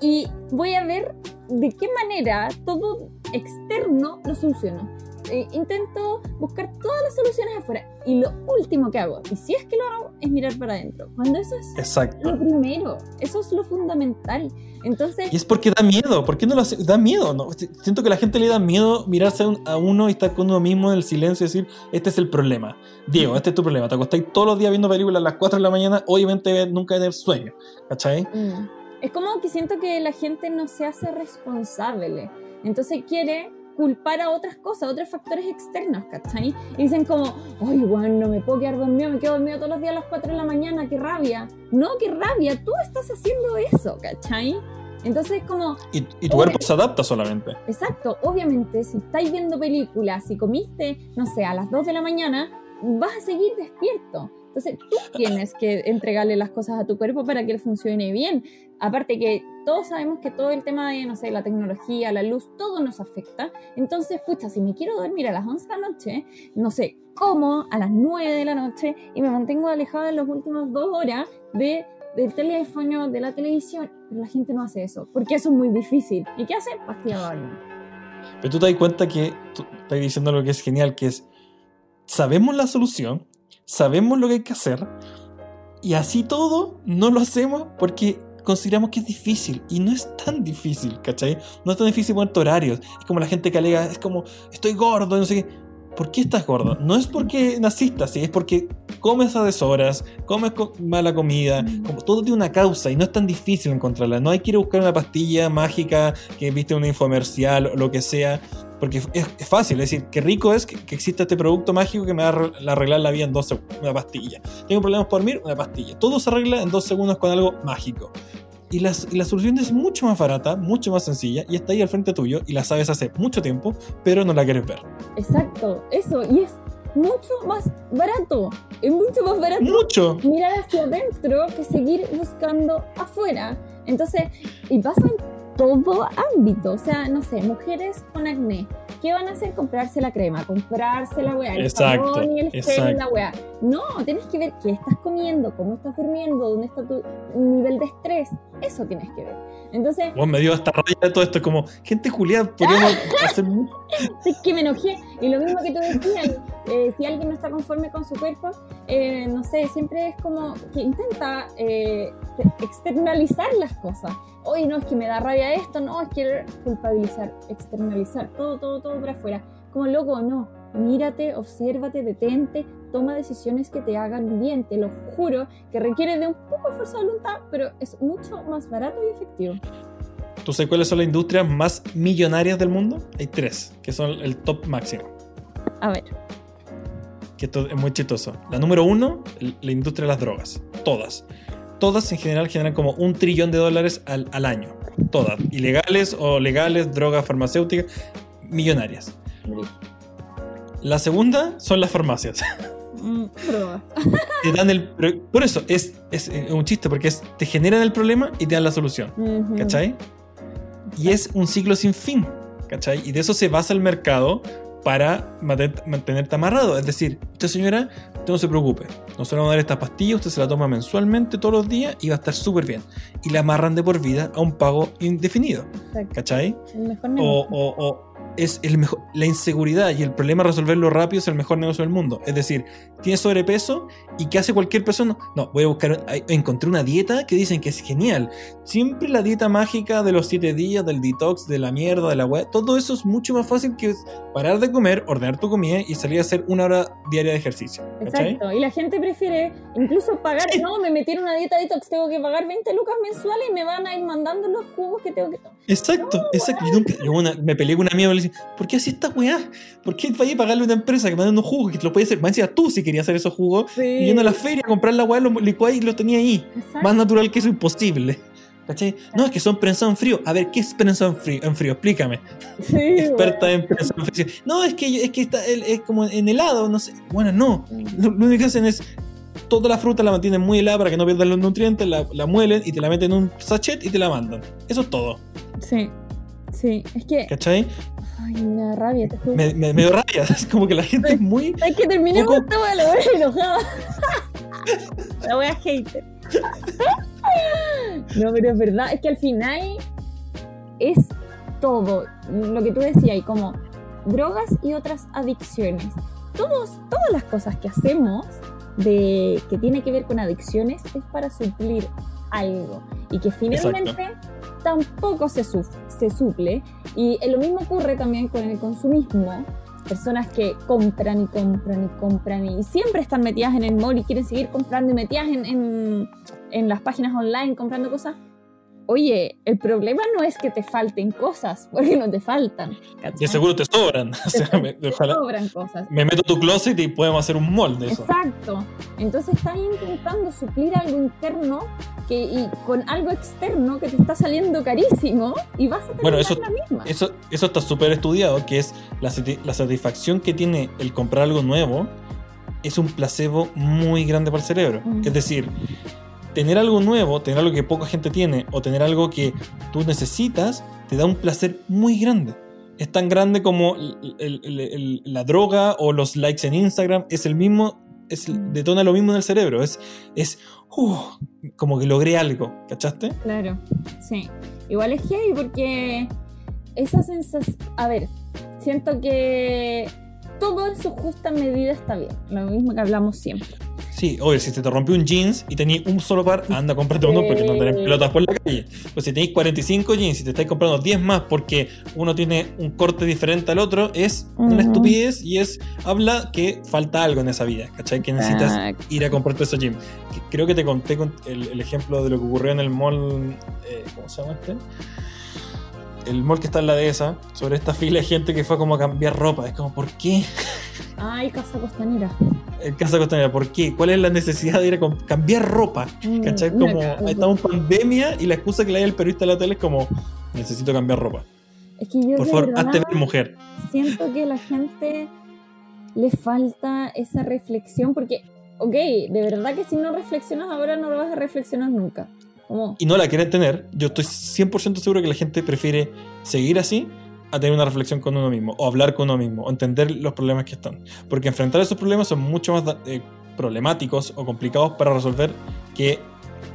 y voy a ver de qué manera todo externo lo soluciono. Eh, intento buscar todas las soluciones afuera y lo último que hago, y si es que lo hago, es mirar para adentro. Cuando eso es Exacto. lo primero, eso es lo fundamental. Entonces, Y es porque da miedo. ¿Por qué no lo hace? Da miedo, ¿no? Siento que a la gente le da miedo mirarse a, un- a uno y estar con uno mismo en el silencio y decir, este es el problema. Diego, este es tu problema. Te acostáis todos los días viendo películas a las 4 de la mañana, obviamente nunca tener sueño. ¿Cachai? Mm. Es como que siento que la gente no se hace responsable. Entonces quiere culpar a otras cosas, a otros factores externos, ¿cachai? Y dicen como, ay, bueno, no me puedo quedar dormido, me quedo dormido todos los días a las 4 de la mañana, qué rabia. No, qué rabia, tú estás haciendo eso, ¿cachai? Entonces como, Y, y tu cuerpo se adapta solamente. Exacto, obviamente, si estáis viendo películas, si comiste, no sé, a las 2 de la mañana, vas a seguir despierto. Entonces tú tienes que entregarle las cosas a tu cuerpo para que él funcione bien. Aparte que todos sabemos que todo el tema de, no sé, la tecnología, la luz, todo nos afecta. Entonces, pucha, si me quiero dormir a las 11 de la noche, no sé, como a las 9 de la noche y me mantengo alejada en las últimas dos horas de, del teléfono, de la televisión, pero la gente no hace eso, porque eso es muy difícil. ¿Y qué hace? Pastilla baño. Pero tú te das cuenta que tú estás diciendo lo que es genial, que es, sabemos la solución, sabemos lo que hay que hacer, y así todo no lo hacemos porque consideramos que es difícil, y no es tan difícil, ¿cachai? No es tan difícil poner horarios, es como la gente que alega, es como, estoy gordo, no sé qué. ¿Por qué estás gordo? No es porque naciste así, es porque comes a deshoras, comes co- mala comida, como todo tiene una causa y no es tan difícil encontrarla. No hay que ir a buscar una pastilla mágica que viste en un infomercial o lo que sea, porque es, es fácil. Es decir, qué rico es que, que exista este producto mágico que me va a arre- a arreglar la vida en dos segundos. Una pastilla. Tengo problemas por dormir, una pastilla. Todo se arregla en dos segundos con algo mágico. Y, las, y la solución es mucho más barata, mucho más sencilla y está ahí al frente tuyo y la sabes hace mucho tiempo, pero no la quieres ver. Exacto, eso, y es mucho más barato, es mucho más barato Mucho. mirar hacia adentro que seguir buscando afuera. Entonces, y pasa en todo ámbito, o sea, no sé, mujeres con acné, ¿qué van a hacer? Comprarse la crema, comprarse la weá, el Exacto, jabón y el gel la weá. No, tienes que ver qué estás comiendo, cómo estás durmiendo, dónde está tu nivel de estrés, eso tienes que ver. Entonces, Vos me dio hasta de todo esto, como, gente Julián, podríamos [LAUGHS] hacer es que me enojé. Y lo mismo que tú decías, eh, si alguien no está conforme con su cuerpo, eh, no sé, siempre es como que intenta eh, te- externalizar las cosas. Oye, no, es que me da rabia esto, no, es que culpabilizar, externalizar, todo, todo, todo para afuera. Como loco, no. Mírate, obsérvate, detente, toma decisiones que te hagan bien, te lo juro, que requiere de un poco de fuerza de voluntad, pero es mucho más barato y efectivo. ¿Tú sabes cuáles son las industrias más millonarias del mundo? Hay tres, que son el top máximo. A ver, Que esto es muy chistoso. La número uno, la industria de las drogas. Todas. todas en general generan como un trillón de dólares al, al año. Todas. Ilegales o legales, drogas farmacéuticas, millonarias. La segunda son las farmacias. Mm. [LAUGHS] Te dan el, por eso es, es, eh, un chiste, porque es, te generan el problema y te dan la solución. Ujú. ¿Cachai? Y es un ciclo sin fin. ¿Cachai? Y de eso se basa el mercado para manten- mantenerte amarrado. Es decir, usted señora, usted no se preocupe. Nosotros vamos a dar esta pastilla, usted se la toma mensualmente todos los días y va a estar súper bien. Y la amarran de por vida a un pago indefinido. Exacto. ¿Cachai? El mejor O, o- o es el mejor, la inseguridad y el problema de resolverlo rápido es el mejor negocio del mundo. Es decir, tienes sobrepeso y ¿qué hace cualquier persona? No, voy a buscar, encontré una dieta que dicen que es genial. Siempre la dieta mágica de los 7 días, del detox, de la mierda, de la web, todo eso es mucho más fácil que parar de comer, ordenar tu comida y salir a hacer una hora diaria de ejercicio. ¿cachai? Exacto, y la gente prefiere incluso pagar, Sí. no, me metieron una dieta detox, tengo que pagar 20 lucas mensuales y me van a ir mandando los jugos que tengo que tomar. Exacto, exacto. Yo, nunca- yo una- me peleé con una amiga ¿por qué así esta weá? ¿Por qué vaya a pagarle a una empresa que manda unos jugos que te lo puede hacer? Más encima tú si querías hacer esos jugos, y yendo a la feria a comprar la weá, lo licuáis y lo tenía ahí. Exacto. Más natural que eso, imposible. ¿Cachai? No, es que son prensados en frío. A ver, ¿qué es prensado en frío? En frío? Explícame. Sí, Experta en prensado en frío. No, es que, es que está, es como en helado, no sé. Bueno, no. lo único que hacen es toda la fruta la mantienen muy helada para que no pierdan los nutrientes, la, la muelen y te la meten en un sachet y te la mandan. Eso es todo. Sí, sí, es que, ¿Cachai? Ay, me da rabia, te juro. Me, me, me dio rabia. [LAUGHS] Es como que la gente es muy. Hay que terminar poco- esta wea, la wea enojada. [LAUGHS] la wea hater. [LAUGHS] no, pero es verdad, es que al final es todo lo que tú decías, y como drogas y otras adicciones. Todos, todas las cosas que hacemos de que tiene que ver con adicciones es para suplir algo y que finalmente tampoco se, su- se suple y lo mismo ocurre también con el consumismo personas que compran y compran y compran y siempre están metidas en el mall y quieren seguir comprando y metidas en- en las páginas online comprando cosas. Oye, el problema no es que te falten cosas, porque no te faltan. ¿cachai? De seguro te sobran. [LAUGHS] O sea, me- Te sobran cosas. Me meto tu closet y podemos hacer un molde eso. Exacto. Entonces están intentando suplir algo interno que, y con algo externo que te está saliendo carísimo y vas a tener Bueno, eso- la misma. Eso, eso está súper estudiado, que es la, la satisfacción que tiene el comprar algo nuevo, es un placebo muy grande para el cerebro. Mm. Es decir, tener algo nuevo, tener algo que poca gente tiene, o tener algo que tú necesitas, te da un placer muy grande. Es tan grande como la droga o los likes en Instagram, es el mismo, detona lo mismo en el cerebro. Es, es uh, como que logré algo, ¿cachaste? Claro, sí. Igual es heavy porque esa sensación. A ver, siento que todo en su justa medida está bien. Lo mismo que hablamos siempre. Sí, obvio, si se te rompió un jeans y tenéis un solo par, anda, cómprate uno porque no tenés pelotas por la calle. Pues si tenéis 45 jeans y te estáis comprando 10 más porque uno tiene un corte diferente al otro, es una Ujú. estupidez y es habla que falta algo en esa vida, ¿cachai? Que necesitas Exacto. ir a comprarte esos jeans. Creo que te conté con el, el ejemplo de lo que ocurrió en el mall, eh, ¿cómo se llama este? El mall que está en la dehesa, sobre esta fila de gente que fue como a cambiar ropa. Es como, ¿por qué? Ay, casa costanera. En Casa Costanera, ¿por qué? ¿Cuál es la necesidad de ir a cambiar ropa? Mm, ¿Cachai? Como estamos en pandemia y la excusa que le da el periodista a la tele es como necesito cambiar ropa. Es que yo Por favor, hazte ver mujer. siento que a la gente le falta esa reflexión porque, ok, de verdad que si no reflexionas ahora no lo vas a reflexionar nunca. Como, Y no la quieren tener. Yo estoy 100% seguro que la gente prefiere seguir así a tener una reflexión con uno mismo, o hablar con uno mismo, o entender los problemas que están. Porque enfrentar esos problemas son mucho más eh, problemáticos o complicados para resolver que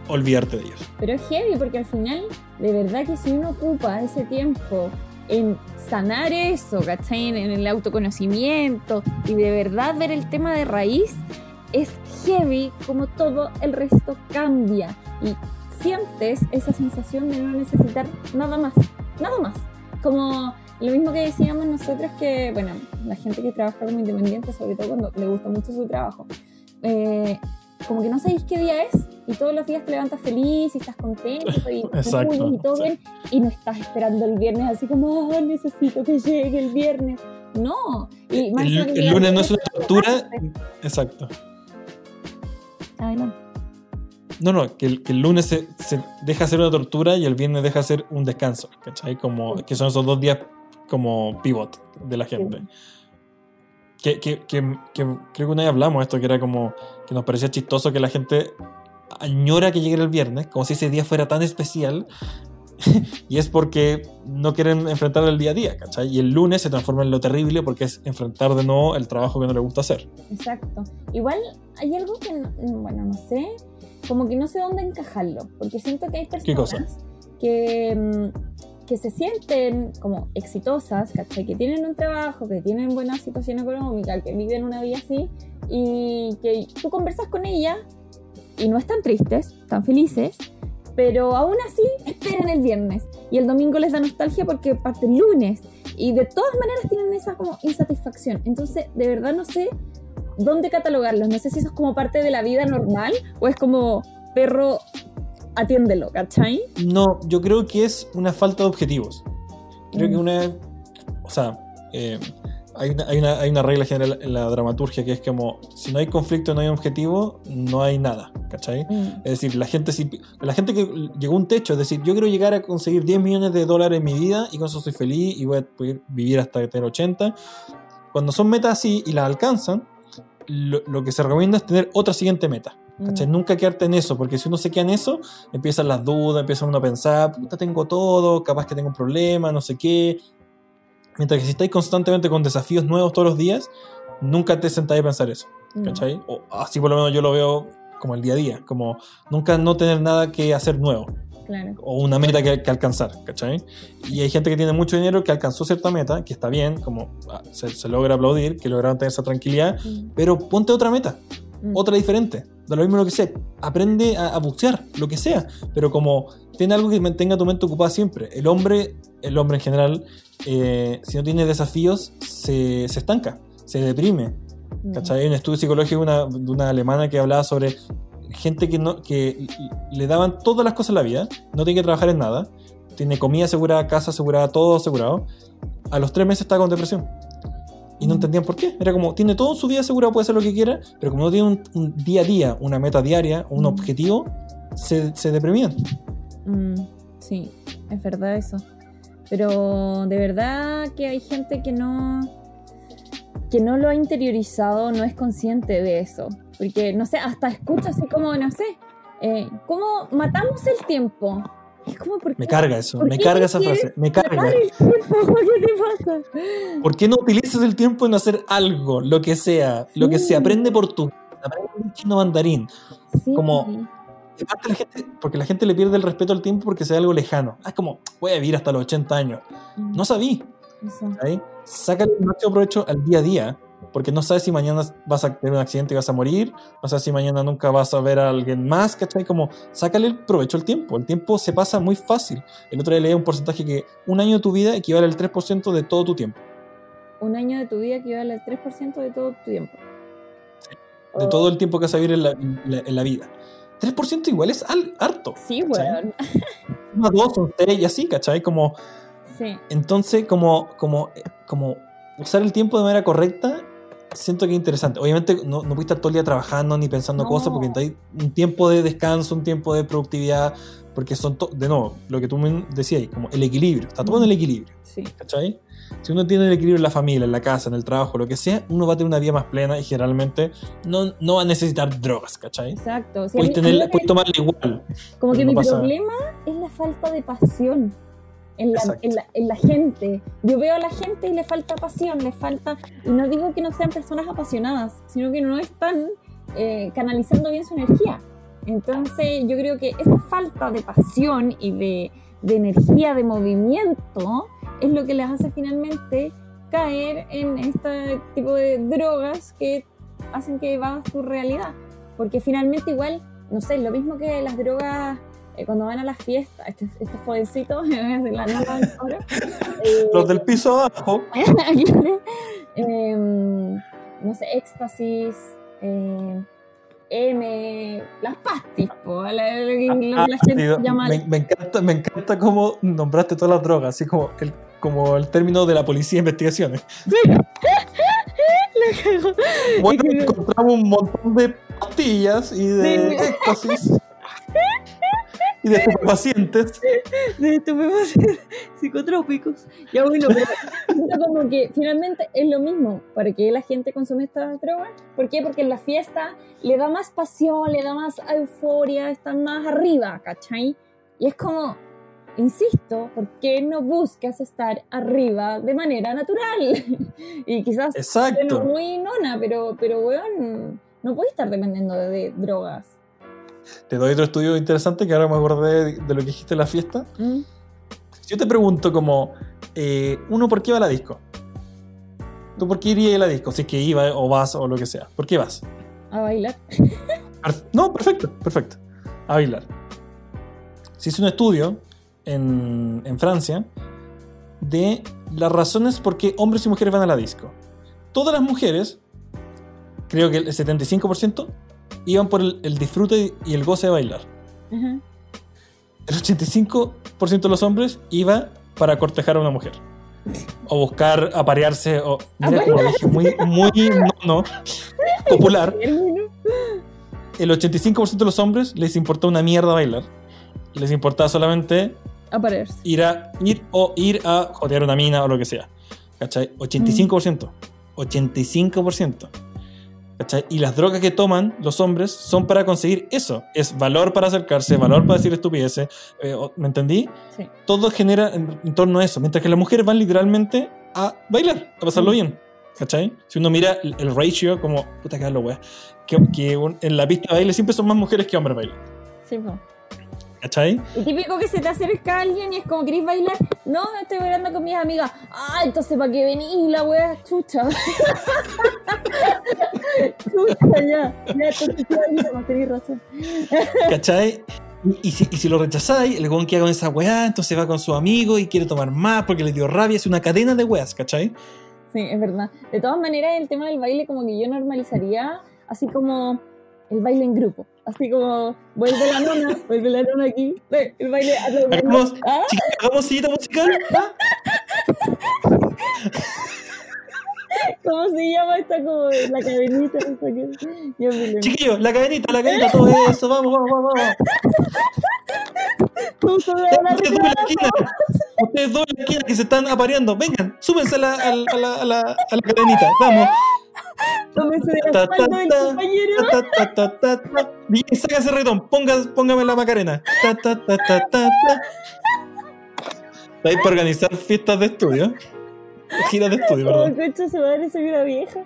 olvidarte de ellos. Pero es heavy porque al final, de verdad que si uno ocupa ese tiempo en sanar eso, ¿cachai? En el autoconocimiento y de verdad ver el tema de raíz, es heavy como todo el resto cambia y sientes esa sensación de no necesitar nada más, nada más. Como lo mismo que decíamos nosotros que, bueno, la gente que trabaja como independiente, sobre todo cuando le gusta mucho su trabajo, eh, como que no sabéis qué día es y todos los días te levantas feliz y estás contento y [LAUGHS] Exacto, y todo sí. bien y no estás esperando el viernes así como, ah, necesito que llegue el viernes. No. Y más El, el llega lunes no es una tortura. Exacto. Adelante. No, no, que el, que el lunes se, se deja hacer una tortura y el viernes deja hacer un descanso, ¿cachai? Como, que son esos dos días como pivot de la gente. Que, que, que, que creo que una vez hablamos esto, que era como que nos parecía chistoso que la gente añora que llegue el viernes, como si ese día fuera tan especial, [LAUGHS] y es porque no quieren enfrentar el día a día, ¿cachai? Y el lunes se transforma en lo terrible porque es enfrentar de nuevo el trabajo que no le gusta hacer. Exacto. Igual hay algo que, no- bueno, no sé, como que no sé dónde encajarlo, porque siento que hay personas que, mm, que se sienten como exitosas, ¿cachai? Que tienen un trabajo, que tienen buena situación económica, que viven una vida así, y que tú conversas con ellas y no están tristes, están felices, pero aún así esperan el viernes y el domingo les da nostalgia porque parte el lunes y de todas maneras tienen esa como insatisfacción. Entonces, de verdad no sé dónde catalogarlos. No sé si eso es como parte de la vida normal o es como perro, atiéndelo, ¿cachai? No, yo creo que es una falta de objetivos. Creo que Mm. una. O sea, eh, hay, una, hay, una, hay una regla general en la dramaturgia que es como: si no hay conflicto, no hay objetivo, no hay nada, ¿cachai? Mm, Es decir, la gente, si- la gente que llegó a un techo, es decir, yo quiero llegar a conseguir 10 millones de dólares en mi vida y con eso soy feliz y voy a poder vivir hasta tener 80. Cuando son metas así y las alcanzan, lo, lo que se recomienda es tener otra siguiente meta. ¿cachai? mm, Nunca quedarte en eso, porque si uno se queda en eso, empiezan las dudas, empieza uno a pensar, puta, tengo todo, capaz que tengo un problema, no sé qué. Mientras que si estáis constantemente con desafíos nuevos todos los días, nunca te sentáis a pensar eso. mm. ¿cachai? O así por lo menos yo lo veo como el día a día, como nunca no tener nada que hacer nuevo Claro. o una meta que, que alcanzar, ¿cachai? Y hay gente que tiene mucho dinero que alcanzó cierta meta, que está bien, como ah, se, se logra aplaudir, que lograron tener esa tranquilidad, Mm, pero ponte otra meta, mm. otra diferente, de lo mismo lo que sea, aprende a, a bucear, lo que sea, pero como tiene algo que mantenga tu mente ocupada siempre. El hombre, el hombre en general, eh, si no tiene desafíos, se, se estanca, se deprime, Mm. ¿Cachai? Hay un estudio psicológico de una, de una alemana que hablaba sobre gente que, no, que le daban todas las cosas en la vida, no tiene que trabajar en nada, tiene comida asegurada, casa asegurada, todo asegurado. A los tres meses estaba con depresión. Y no Mm. entendían por qué. Era como, tiene todo en su vida asegurado, puede hacer lo que quiera, pero como no tiene un, un día a día, una meta diaria, un Mm. objetivo, se, se deprimían. Mm, sí, es verdad eso. Pero de verdad que hay gente que no que no lo ha interiorizado, no es consciente de eso. Porque, no sé, hasta escucha así como, no sé, eh, ¿cómo matamos el tiempo? Es como, ¿por Me qué carga eso, ¿Por me carga esa frase, me carga. el tiempo? [LAUGHS] ¿Qué te pasa? ¿Por qué no utilizas el tiempo en hacer algo, lo que sea, lo que Sí. sea? Aprende por tu aprende un chino mandarín. Sí. Como- la gente, porque la gente le pierde el respeto al tiempo porque sea algo lejano. Ah, es como, voy a vivir hasta los 80 años. Mm, No sabí, eso. Sácale el máximo provecho al día a día, porque no sabes si mañana vas a tener un accidente y vas a morir, no sabes si mañana nunca vas a ver a alguien más, ¿cachai? Como, sácale el provecho al tiempo. El tiempo se pasa muy fácil. El otro día leí un porcentaje que un año de tu vida equivale al 3% de todo tu tiempo. Un año de tu vida equivale al 3% de todo tu tiempo. De Oh, todo el tiempo que vas a vivir en la, en la- en la vida. 3% igual es al- harto. Sí, weón. Una, dos, un tres y así, ¿cachai? Como, Sí. Entonces, como, como, como usar el tiempo de manera correcta, siento que es interesante. Obviamente no, no puedes estar todo el día trabajando ni pensando No. cosas porque hay un tiempo de descanso, un tiempo de productividad, porque son, de nuevo, lo que tú me decías, como el equilibrio, está todo en el equilibrio, Sí. ¿cachai? Si uno tiene el equilibrio en la familia, en la casa, en el trabajo, lo que sea, uno va a tener una vida más plena y generalmente no, no va a necesitar drogas, ¿cachai? Exacto. Sí, a mí- Puedes, tener, tomarla igual. Como que mi problema es la falta de pasión en la, en, la, en la gente. Yo veo a la gente y le falta pasión, le falta... Y no digo que no sean personas apasionadas, sino que no están eh, canalizando bien su energía. Entonces yo creo que esa falta de pasión y de, de energía, de movimiento, es lo que les hace finalmente caer en este tipo de drogas que hacen que evadas tu realidad. Porque finalmente igual, no sé, lo mismo que las drogas eh, cuando van a las fiestas, estos, estos jovencitos, la ahora. [LAUGHS] [LAUGHS] eh, Los del piso abajo, [LAUGHS] em, no sé, éxtasis, eh, M, las pastis, po, la- la gente Ah, Sí, llama me, me encanta, me encanta cómo nombraste todas las drogas, así como el, como el término de la policía de investigaciones. Bueno, encontramos un montón de pastillas y de éxtasis. Y de estupefacientes. [LAUGHS] de estupefacientes psicotrópicos. Ya bueno, pero como que finalmente es lo mismo. ¿Para qué la gente consume estas drogas? ¿Por qué? Porque en la fiesta le da más pasión, le da más euforia, están más arriba, ¿cachai? Y es como, insisto, ¿por qué no buscas estar arriba de manera natural? [LAUGHS] y quizás Exacto. muy nona, pero, pero weón, no puedes estar dependiendo de, de drogas. Te doy otro estudio interesante que ahora me acordé de, lo que dijiste en la fiesta. ¿Mm? Yo te pregunto como, eh, uno, ¿por qué va a la disco? ¿Tú por qué irías a la disco? Si es que iba o vas o lo que sea. ¿Por qué vas? A bailar. No, perfecto, perfecto. A bailar. Se hizo un estudio en, en Francia de las razones por qué hombres y mujeres van a la disco. Todas las mujeres, creo que el 75%, iban por el, el disfrute y el goce de bailar. El 85% de los hombres iba para cortejar a una mujer. O buscar aparearse. O, mira, como dije, muy, muy no, no, popular. [LAUGHS] El 85% de los hombres les importaba una mierda bailar. Les importaba solamente A pararse. ir a ir o ir a jodear una mina o lo que sea. ¿Cachai? 85%. 85%. ¿Cachai? Y las drogas que toman los hombres son para conseguir eso. Es valor para acercarse, valor para decir estupideces. eh, ¿Me entendí? Sí. Todo genera en, en torno a eso. Mientras que las mujeres van literalmente a bailar, a pasarlo Mm. bien. ¿Cachai? Si uno mira el, el ratio, como, puta que lo wea, que, que un- en la pista de baile siempre son más mujeres que hombres bailando. Sí, po. ¿Cachai? Y típico que se te acerca alguien y es como, ¿querés bailar? No, estoy bailando con mis amigas. Ah, entonces ¿para qué venís? La wea chucha. [LAUGHS] chucha, ya. Ya, entonces tenés razón. ¿Cachai? Y, y si, y si lo rechazáis, el weón queda con esa weá, entonces va con su amigo y quiere tomar más porque le dio rabia. Es una cadena de weas, ¿cachai? Sí, es verdad. De todas maneras, el tema del baile como que yo normalizaría así como el baile en grupo. Así como, vuelve la nona, vuelve la nona aquí. Sí, el baile Hagamos, ¿Ah? chiquillos, hagamos sillita musical. ¿ah? [LAUGHS] ¿Cómo se llama esta como la cadenita? Chiquillos, la cadenita, la cadenita, todo eso, vamos, vamos, vamos. vamos. ¿Cómo se llama la Ustedes dos en la esquina, ustedes dos en la esquina que se están apareando, vengan, súbense a la, a la, a la, a la cadenita, vamos. Tómese de la espalda del compañero. Bien, saca ese retón, póngame la macarena. Ta, ta, ta, ta, ta, ta. Estáis para organizar fiestas de estudio. Giras de estudio, Como perdón. concha su madre, soy una vieja.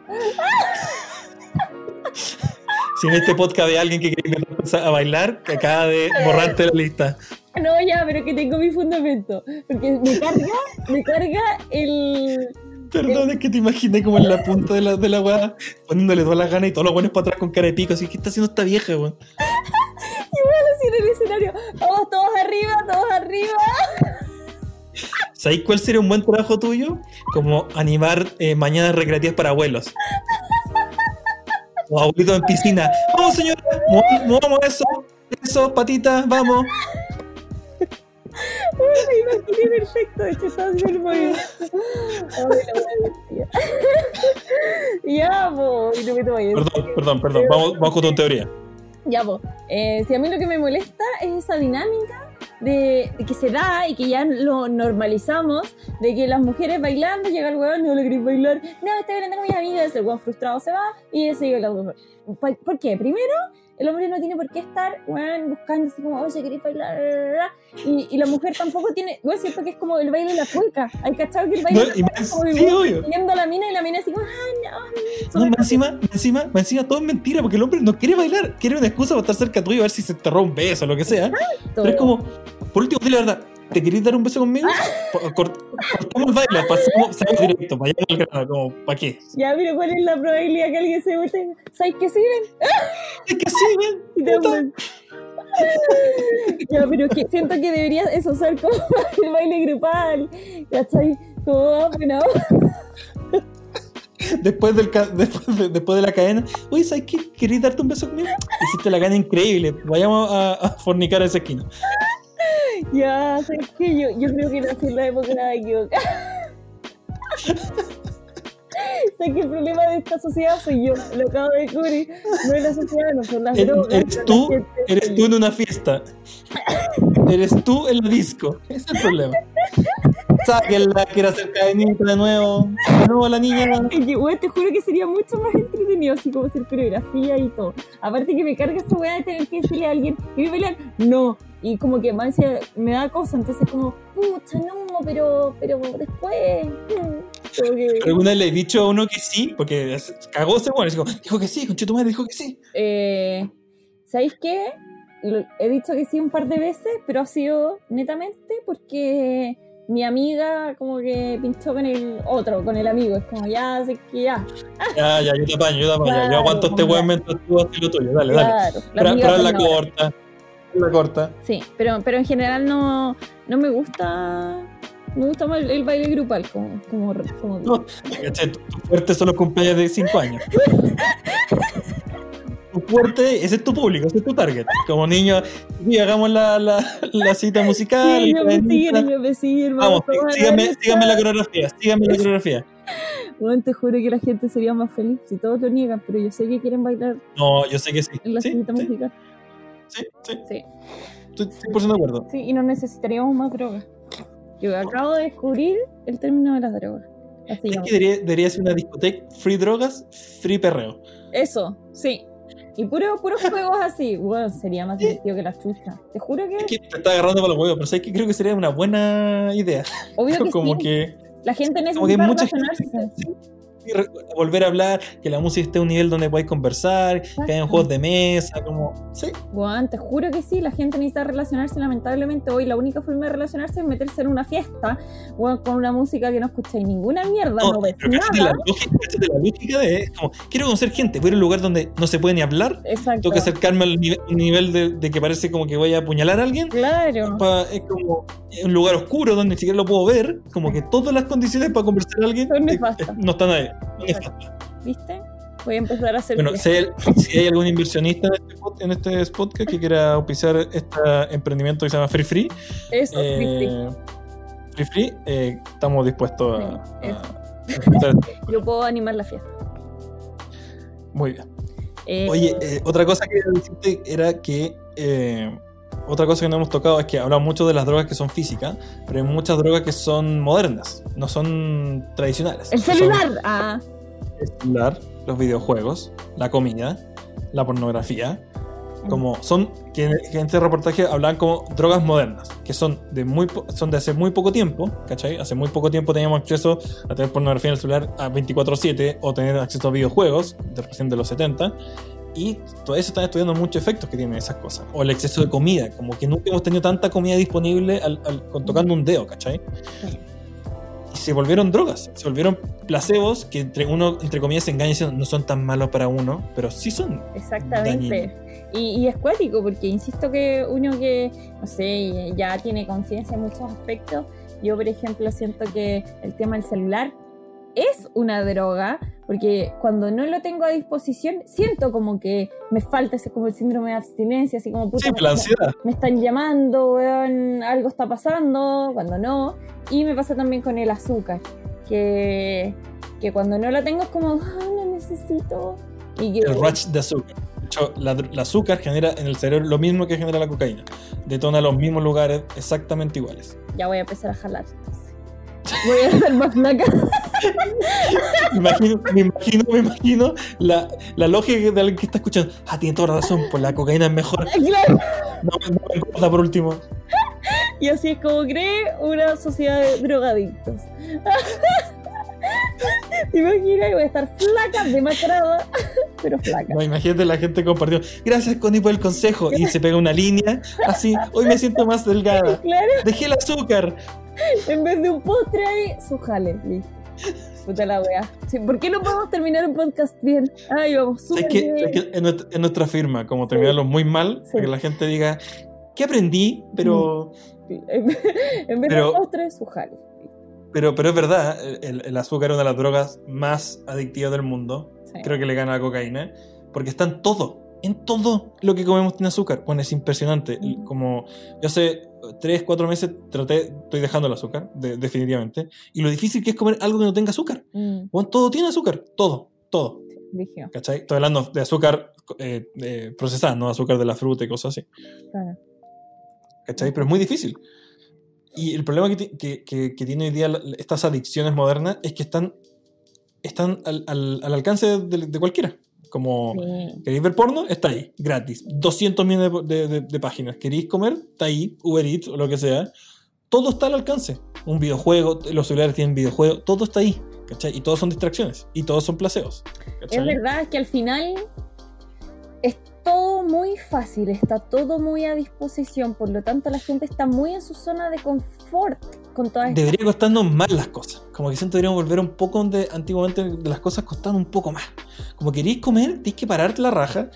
Si en este podcast de alguien que quiere empezar a bailar, que acaba de borrarte la lista. No, ya, pero que tengo mi fundamento. Porque me carga, me carga el. Perdón, es que te imaginé como en la punta de la, de la weá, poniéndole todas las ganas y todos los buenos para atrás con cara de pico. Así que está haciendo esta vieja, weón. [LAUGHS] Así en el escenario. Vamos todos arriba, todos arriba. ¿Sabéis cuál sería un buen trabajo tuyo? Como animar eh, mañanas recreativas para abuelos. O abuelitos en piscina. Vamos, señora, mo- movamos eso. Eso, patitas, vamos. Me imaginé perfecto. De hecho, estaba haciendo el movimiento. La. [LAUGHS] Ya, po. Y no me tomo Perdón, perdón, perdón. Vamos, vamos con tu teoría. Ya, pues, eh, si a mí lo que me molesta es esa dinámica de, de que se da y que ya lo normalizamos, de que las mujeres bailando, llega el weón, no le queréis bailar, no, estoy bailando con mis amigas, el weón frustrado se va y sigue bailando. ¿Por, por qué? Primero, el hombre no tiene por qué estar, weón, buscando así como, oye, queréis bailar, y, y la mujer tampoco tiene, weón, siento que es como el baile de la cueca, hay cachado que el baile No, de la y cueca es como sí, a la mina y la mina así como, ah, no, No, más encima, más encima, más encima, todo es mentira porque el hombre no quiere bailar. Quiere una excusa para estar cerca tuyo y a ver si se te un beso o lo que sea. Pero es como, por último, dile la verdad. ¿Te querés dar un beso conmigo? Cort- Cortamos el baile, pasemos, salimos directo, vayamos al grano, como, ¿para qué? Ya, pero ¿cuál es la probabilidad que alguien se vuelva? ¿Sabes que sí, ven? Es que sí, ven. [LAUGHS] Ya, pero que siento que deberías eso ser como [LAUGHS] el baile grupal, ¿cachai? Como, ah, bueno, Después, del ca- después, de, después de la cadena, oye, ¿sabes qué? ¿Querés darte un beso conmigo? Hiciste la cadena increíble. Vayamos a, a fornicar a esa esquina. Ya, ¿sabes qué? Yo, yo creo que nací en la época equivocada. sé que [LAUGHS] el problema de esta sociedad soy yo, lo acabo de descubrir. No es la sociedad, no son las drogas. eres tú, eres tú en una fiesta. Eres tú el disco. Ese es el problema. Sáquenla, quiere hacer cadenita de nuevo. De nuevo la niña. Weón, te juro que sería mucho más entretenido así como hacer coreografía y todo. Aparte que me carga esta weá de tener que decirle a alguien, ¿quieres bailar? No. Y como que más me da cosa, entonces como, pucha, no, pero, pero después. mm, como que- ¿Alguna vez le he dicho a uno que sí? Porque cagó ese bueno. Dijo que sí, conche tu madre, dijo que sí. Eh, ¿Sabéis qué? He dicho que sí un par de veces, pero ha sido netamente porque mi amiga como que pinchó con el otro, con el amigo. Es como, ya, así que ya. Ya, ya, yo te apaño, yo te apaño. Claro, yo aguanto este weón mientras tú haces lo tuyo. Dale, dale. La Pero, pero con la- corta. La corta. Sí, pero, pero en general no, no me gusta. Me gusta más el, baile grupal, como, como, como No, ¿cachai? Tu, tu fuerte son los cumpleaños de 5 años. Tu fuerte, ese es tu público, ese es tu target. Como niño, y hagamos la, la, la cita musical. Sí, yo me siguen, ellos me siguen. Vamos, síganme, síganme la coreografía, síganme la coreografía. Bueno, te juro que la gente sería más feliz si todos lo niegan, pero yo sé que quieren bailar No, yo sé que sí. en la Sí, cita sí, musical. Sí, sí. Sí. Estoy 100% de acuerdo. Sí, y no necesitaríamos más drogas. Yo acabo de descubrir el término de las drogas. Así Es que debería, debería ser una discoteca free drogas, free perreo. Eso, sí. Y puro, puros [LAUGHS] juegos así. Bueno, sería más divertido que la chucha. Te juro Es que, que te está agarrando para los huevos, pero sabes que creo que sería una buena idea. obvio [LAUGHS] que Como sí. que La gente como que hay necesita mucha re- volver a hablar, que la música esté a un nivel donde podáis conversar, que hayan juegos de mesa, como. Sí, Bueno, te juro que sí, la gente necesita relacionarse. Lamentablemente, hoy la única forma de relacionarse es meterse en una fiesta bueno, con una música que no escucháis ninguna mierda, no, no, ves cáchate la, nada. lógica, cáchate la lógica de. es como, quiero conocer gente, voy a ir a un lugar donde no se puede ni hablar, Exacto. tengo que acercarme al nivel, de, de que parece como que voy a apuñalar a alguien. Claro. es como un lugar oscuro donde ni siquiera lo puedo ver, como que todas las condiciones para conversar a alguien eh, eh, no están ahí. ¿Viste? Voy a empezar a hacer. Bueno, si hay, si hay algún inversionista en este, en este podcast que quiera auspiciar este emprendimiento que se llama Free Free, Eso, free, free. eh, Free Free, eh, estamos dispuestos a, Sí, a- a. [LAUGHS] Yo puedo animar la fiesta. Muy bien. Eh, Oye, eh, otra cosa que decirte era que eh, otra cosa que no hemos tocado es que hablamos mucho de las drogas que son físicas, pero hay muchas drogas que son modernas, no son tradicionales. el son celular. Ah, el celular, los videojuegos, la comida, la pornografía, como son que, en este reportaje hablaban como drogas modernas, que son de muy son de hace muy poco tiempo, ¿cachai? Hace muy poco tiempo teníamos acceso a tener pornografía en el celular a 24/7 o tener acceso a videojuegos de recién de los 70 y todavía se están estudiando muchos efectos que tienen esas cosas. O el exceso de comida, como que nunca hemos tenido tanta comida disponible al, al- con tocando un dedo, ¿cachai? Y se volvieron drogas, se volvieron placebos que entre uno, entre comillas, se engaña diciendo no son tan malos para uno, pero sí son. exactamente. Y, y es cuático, porque insisto que uno que, no sé, ya tiene conciencia en muchos aspectos. Yo, por ejemplo, siento que el tema del celular es una droga, porque cuando no lo tengo a disposición, siento como que me falta ese como el síndrome de abstinencia, así como puta, Sí, la ansiedad. me están llamando, weón, algo está pasando, cuando no. Y me pasa también con el azúcar, que, que cuando no lo tengo es como, ah, lo necesito. Y que, El rush de azúcar. De hecho, la, el azúcar genera en el cerebro lo mismo que genera la cocaína. Detona los mismos lugares exactamente iguales. ya voy a empezar a jalar. entonces. Voy a ser más flaca. Me imagino, me imagino, me imagino la, la lógica de alguien que está escuchando. Ah, tiene toda la razón, pues la cocaína es mejor. [LAUGHS] Claro. No, no me engorda por último. Y así es como cree una sociedad de drogadictos. [LAUGHS] ¿Te imaginas? Voy a estar flaca, demacrada, [LAUGHS] pero flaca. No, imagínate la gente compartió. Gracias, Connie, por el consejo. Y se pega una línea así. Hoy me siento más delgada. Claro, Dejé el azúcar. [LAUGHS] en vez de un postre ahí, su jale, listo. Puta la wea. Sí, ¿Por qué no podemos terminar un podcast bien? Ay, vamos Es súper que, bien. es que en, nuestra, en nuestra firma, como terminarlo muy mal, Sí. para que la gente diga, ¿qué aprendí? Pero, En vez en vez de Pero- un postre, su jale. pero, pero es verdad, el, el azúcar es una de las drogas más adictivas del mundo. Creo que le gana a la cocaína. Porque está en todo. En todo lo que comemos tiene azúcar. Bueno, es impresionante. Mm. Como yo hace 3, 4 meses traté, estoy dejando el azúcar, de- definitivamente. Y lo difícil que es comer algo que no tenga azúcar. Mm, Bueno, todo tiene azúcar. Todo, todo. dije, ¿Cachai? Estoy hablando de azúcar eh, eh, procesada, no azúcar de la fruta y cosas así. claro. ¿cachai? Pero es muy difícil. Y el problema que, que, que- que tiene hoy día estas adicciones modernas es que están, están al, al- al alcance de, de cualquiera. Como, Sí. ¿queréis ver porno? Está ahí, gratis. 200 millones de, de- de páginas. ¿Queréis comer? Está ahí, Uber Eats o lo que sea. Todo está al alcance. Un videojuego, los celulares tienen videojuegos, todo está ahí. ¿cachai? Y todos son distracciones. Y todos son placeos. ¿cachai? Es verdad que al final es todo muy fácil, está todo muy a disposición, por lo tanto la gente está muy en su zona de confort con todas estas Debería costarnos más las cosas. Como que siento que deberíamos volver un poco donde antiguamente de las cosas costaban un poco más. Como queréis comer, tienes que pararte la raja,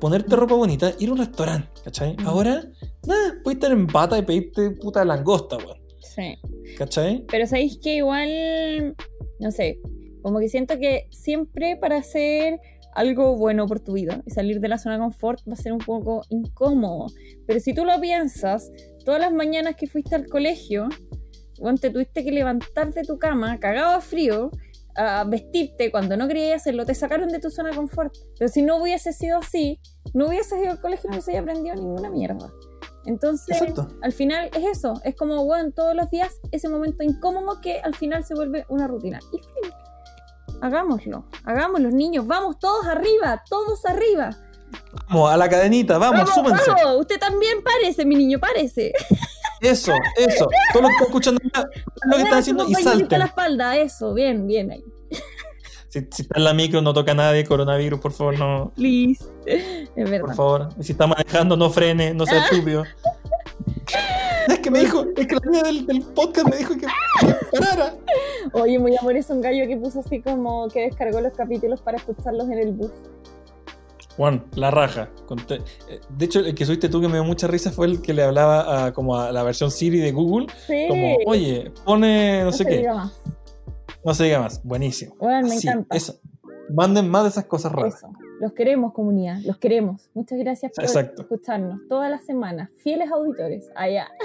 ponerte ropa bonita, ir a un restaurante, ¿cachai? Mm. Ahora, nada, puedes estar en bata y pedirte puta langosta, weón. Sí. ¿Cachai? Pero sabéis que igual, no sé, como que siento que siempre para hacer algo bueno por tu vida y salir de la zona de confort va a ser un poco incómodo. Pero si tú lo piensas, todas las mañanas que fuiste al colegio, bueno, te tuviste que levantar de tu cama, cagado a frío, a vestirte cuando no querías hacerlo, te sacaron de tu zona de confort. Pero si no hubiese sido así, no hubieses ido al colegio, no hubiese aprendido ninguna mierda. Entonces, Exacto. al final es eso, es como, bueno, todos los días ese momento incómodo que al final se vuelve una rutina. Y fin, hagámoslo, hagámoslo, niños, vamos todos arriba, todos arriba. Vamos, a la cadenita, vamos, súmense. vamos, usted también parece, mi niño, parece. Eso, eso. Todos los que están escuchando lo que están haciendo y salten. la espalda, eso, bien, bien ahí. Si, si está en la micro, no toca a nadie, coronavirus, por favor, no. Please. Es Por verdad. favor. Y si está manejando, no frene, no sea estúpido. Es que me dijo, es que la niña del, del podcast me dijo que, que parara. Oye, muy amor, es un gallo que puso así como que descargó los capítulos para escucharlos en el bus. Juan, la raja. Eh, De hecho, el que subiste tú que me dio mucha risa fue el que le hablaba a, como a la versión Siri de Google. Sí. Como, oye, pone no, sé se qué. diga más. No se diga más. Buenísimo. Bueno, me encanta. eso. Manden más de esas cosas raras. Eso. Los queremos, comunidad. Los queremos. Muchas gracias por Exacto. escucharnos todas las semanas. Fieles auditores. Allá. [LAUGHS]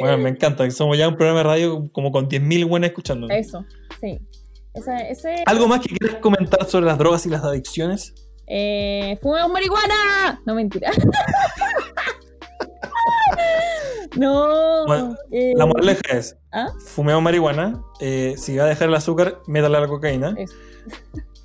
Bueno, me encanta. Somos ya un programa de radio como con 10.000 buenas escuchando. Eso. Sí. Ese, ese ¿Algo más que quieras comentar sobre las drogas y las adicciones? Eh, ¡Fumemos marihuana! No, mentira. [LAUGHS] no. Bueno, eh, La moraleja es, ¿Ah? fumeo marihuana, eh, si va a dejar el azúcar, métale a la cocaína. Eso. [LAUGHS]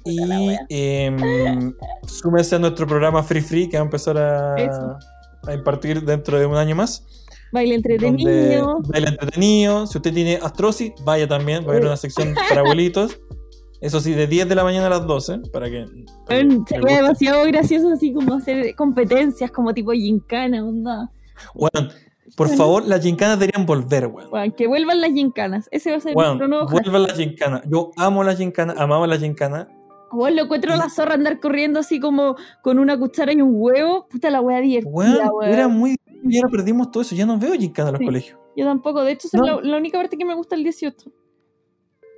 Y wea. em, súmese a nuestro programa Free Free que va a empezar a, a impartir dentro de un año más. Baile entretenido. baila entretenido. Si usted tiene astrosis, vaya también. Va a haber una sección para abuelitos. [LAUGHS] Eso sí, de 10 de la mañana a las 12. Para que. para que Sería guste. demasiado gracioso así como hacer competencias como tipo gincana, onda. Weón, por Bueno. favor, las gincanas deberían volver, weón. Weón, que vuelvan las gincanas. Ese va a ser Weón, nuestro nuevo vuelvan las gincanas. Yo amo las gincanas, amaba las gincanas. Weón, lo encuentro a la zorra andar corriendo así como con una cuchara y un huevo. Puta la wea divertida, Weón, era muy. Y ahora perdimos todo eso. Ya no veo gincanas en los Sí. colegios. Yo tampoco. De hecho, esa No. es la, la única parte que me gusta el 18.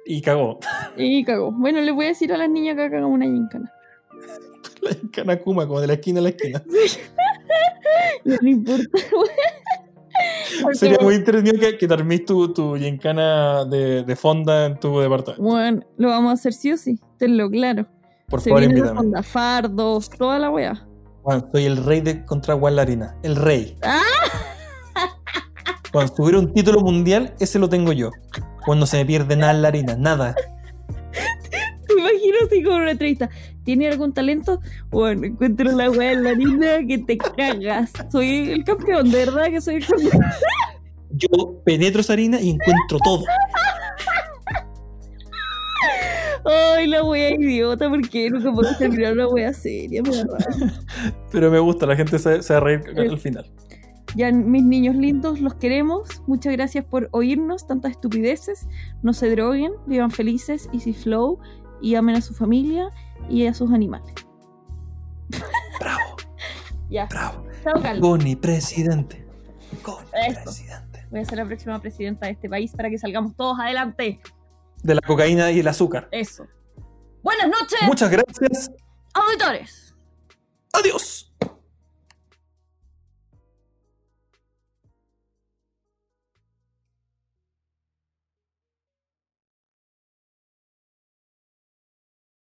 Y cagó. Y cagó. Bueno, les voy a decir a las niñas que hagan una gincana. [LAUGHS] La gincana Kuma, como de la esquina a la esquina. [LAUGHS] No le importa. Porque, [LAUGHS] Sería muy entretenido que, que te armís tu, tu gincana de, de fonda en tu departamento. Bueno, lo vamos a hacer sí o sí. Tenlo claro. Por Se favor, invítame. los fondafardos, toda la wea. Juan, soy el rey de contra Juan Larina. El rey. ¡Ah! Cuando tuviera un título mundial, ese lo tengo yo. Cuando se me pierde nada en la harina, nada. [LAUGHS] Te imagino así como una entrevista. ¿Tiene algún talento? Bueno, encuentro la wea en la linda que te cagas. Soy el campeón, de verdad que soy el campeón. Yo penetro esa harina y encuentro todo. Ay, la wea idiota, porque nunca puedo terminar una wea seria, me da. Pero me gusta, la gente se, se va a reír al final. Ya, mis niños lindos, los queremos. Muchas gracias por oírnos, tantas estupideces. No se droguen, vivan felices, easy flow y amen a su familia y a sus animales. Bravo, [LAUGHS] Ya, bravo. Goni, presidente. Eso. presidente. Voy a ser la próxima presidenta de este país para que salgamos todos adelante. De la cocaína y el azúcar. Eso. Buenas noches, Muchas gracias. auditores. Adiós.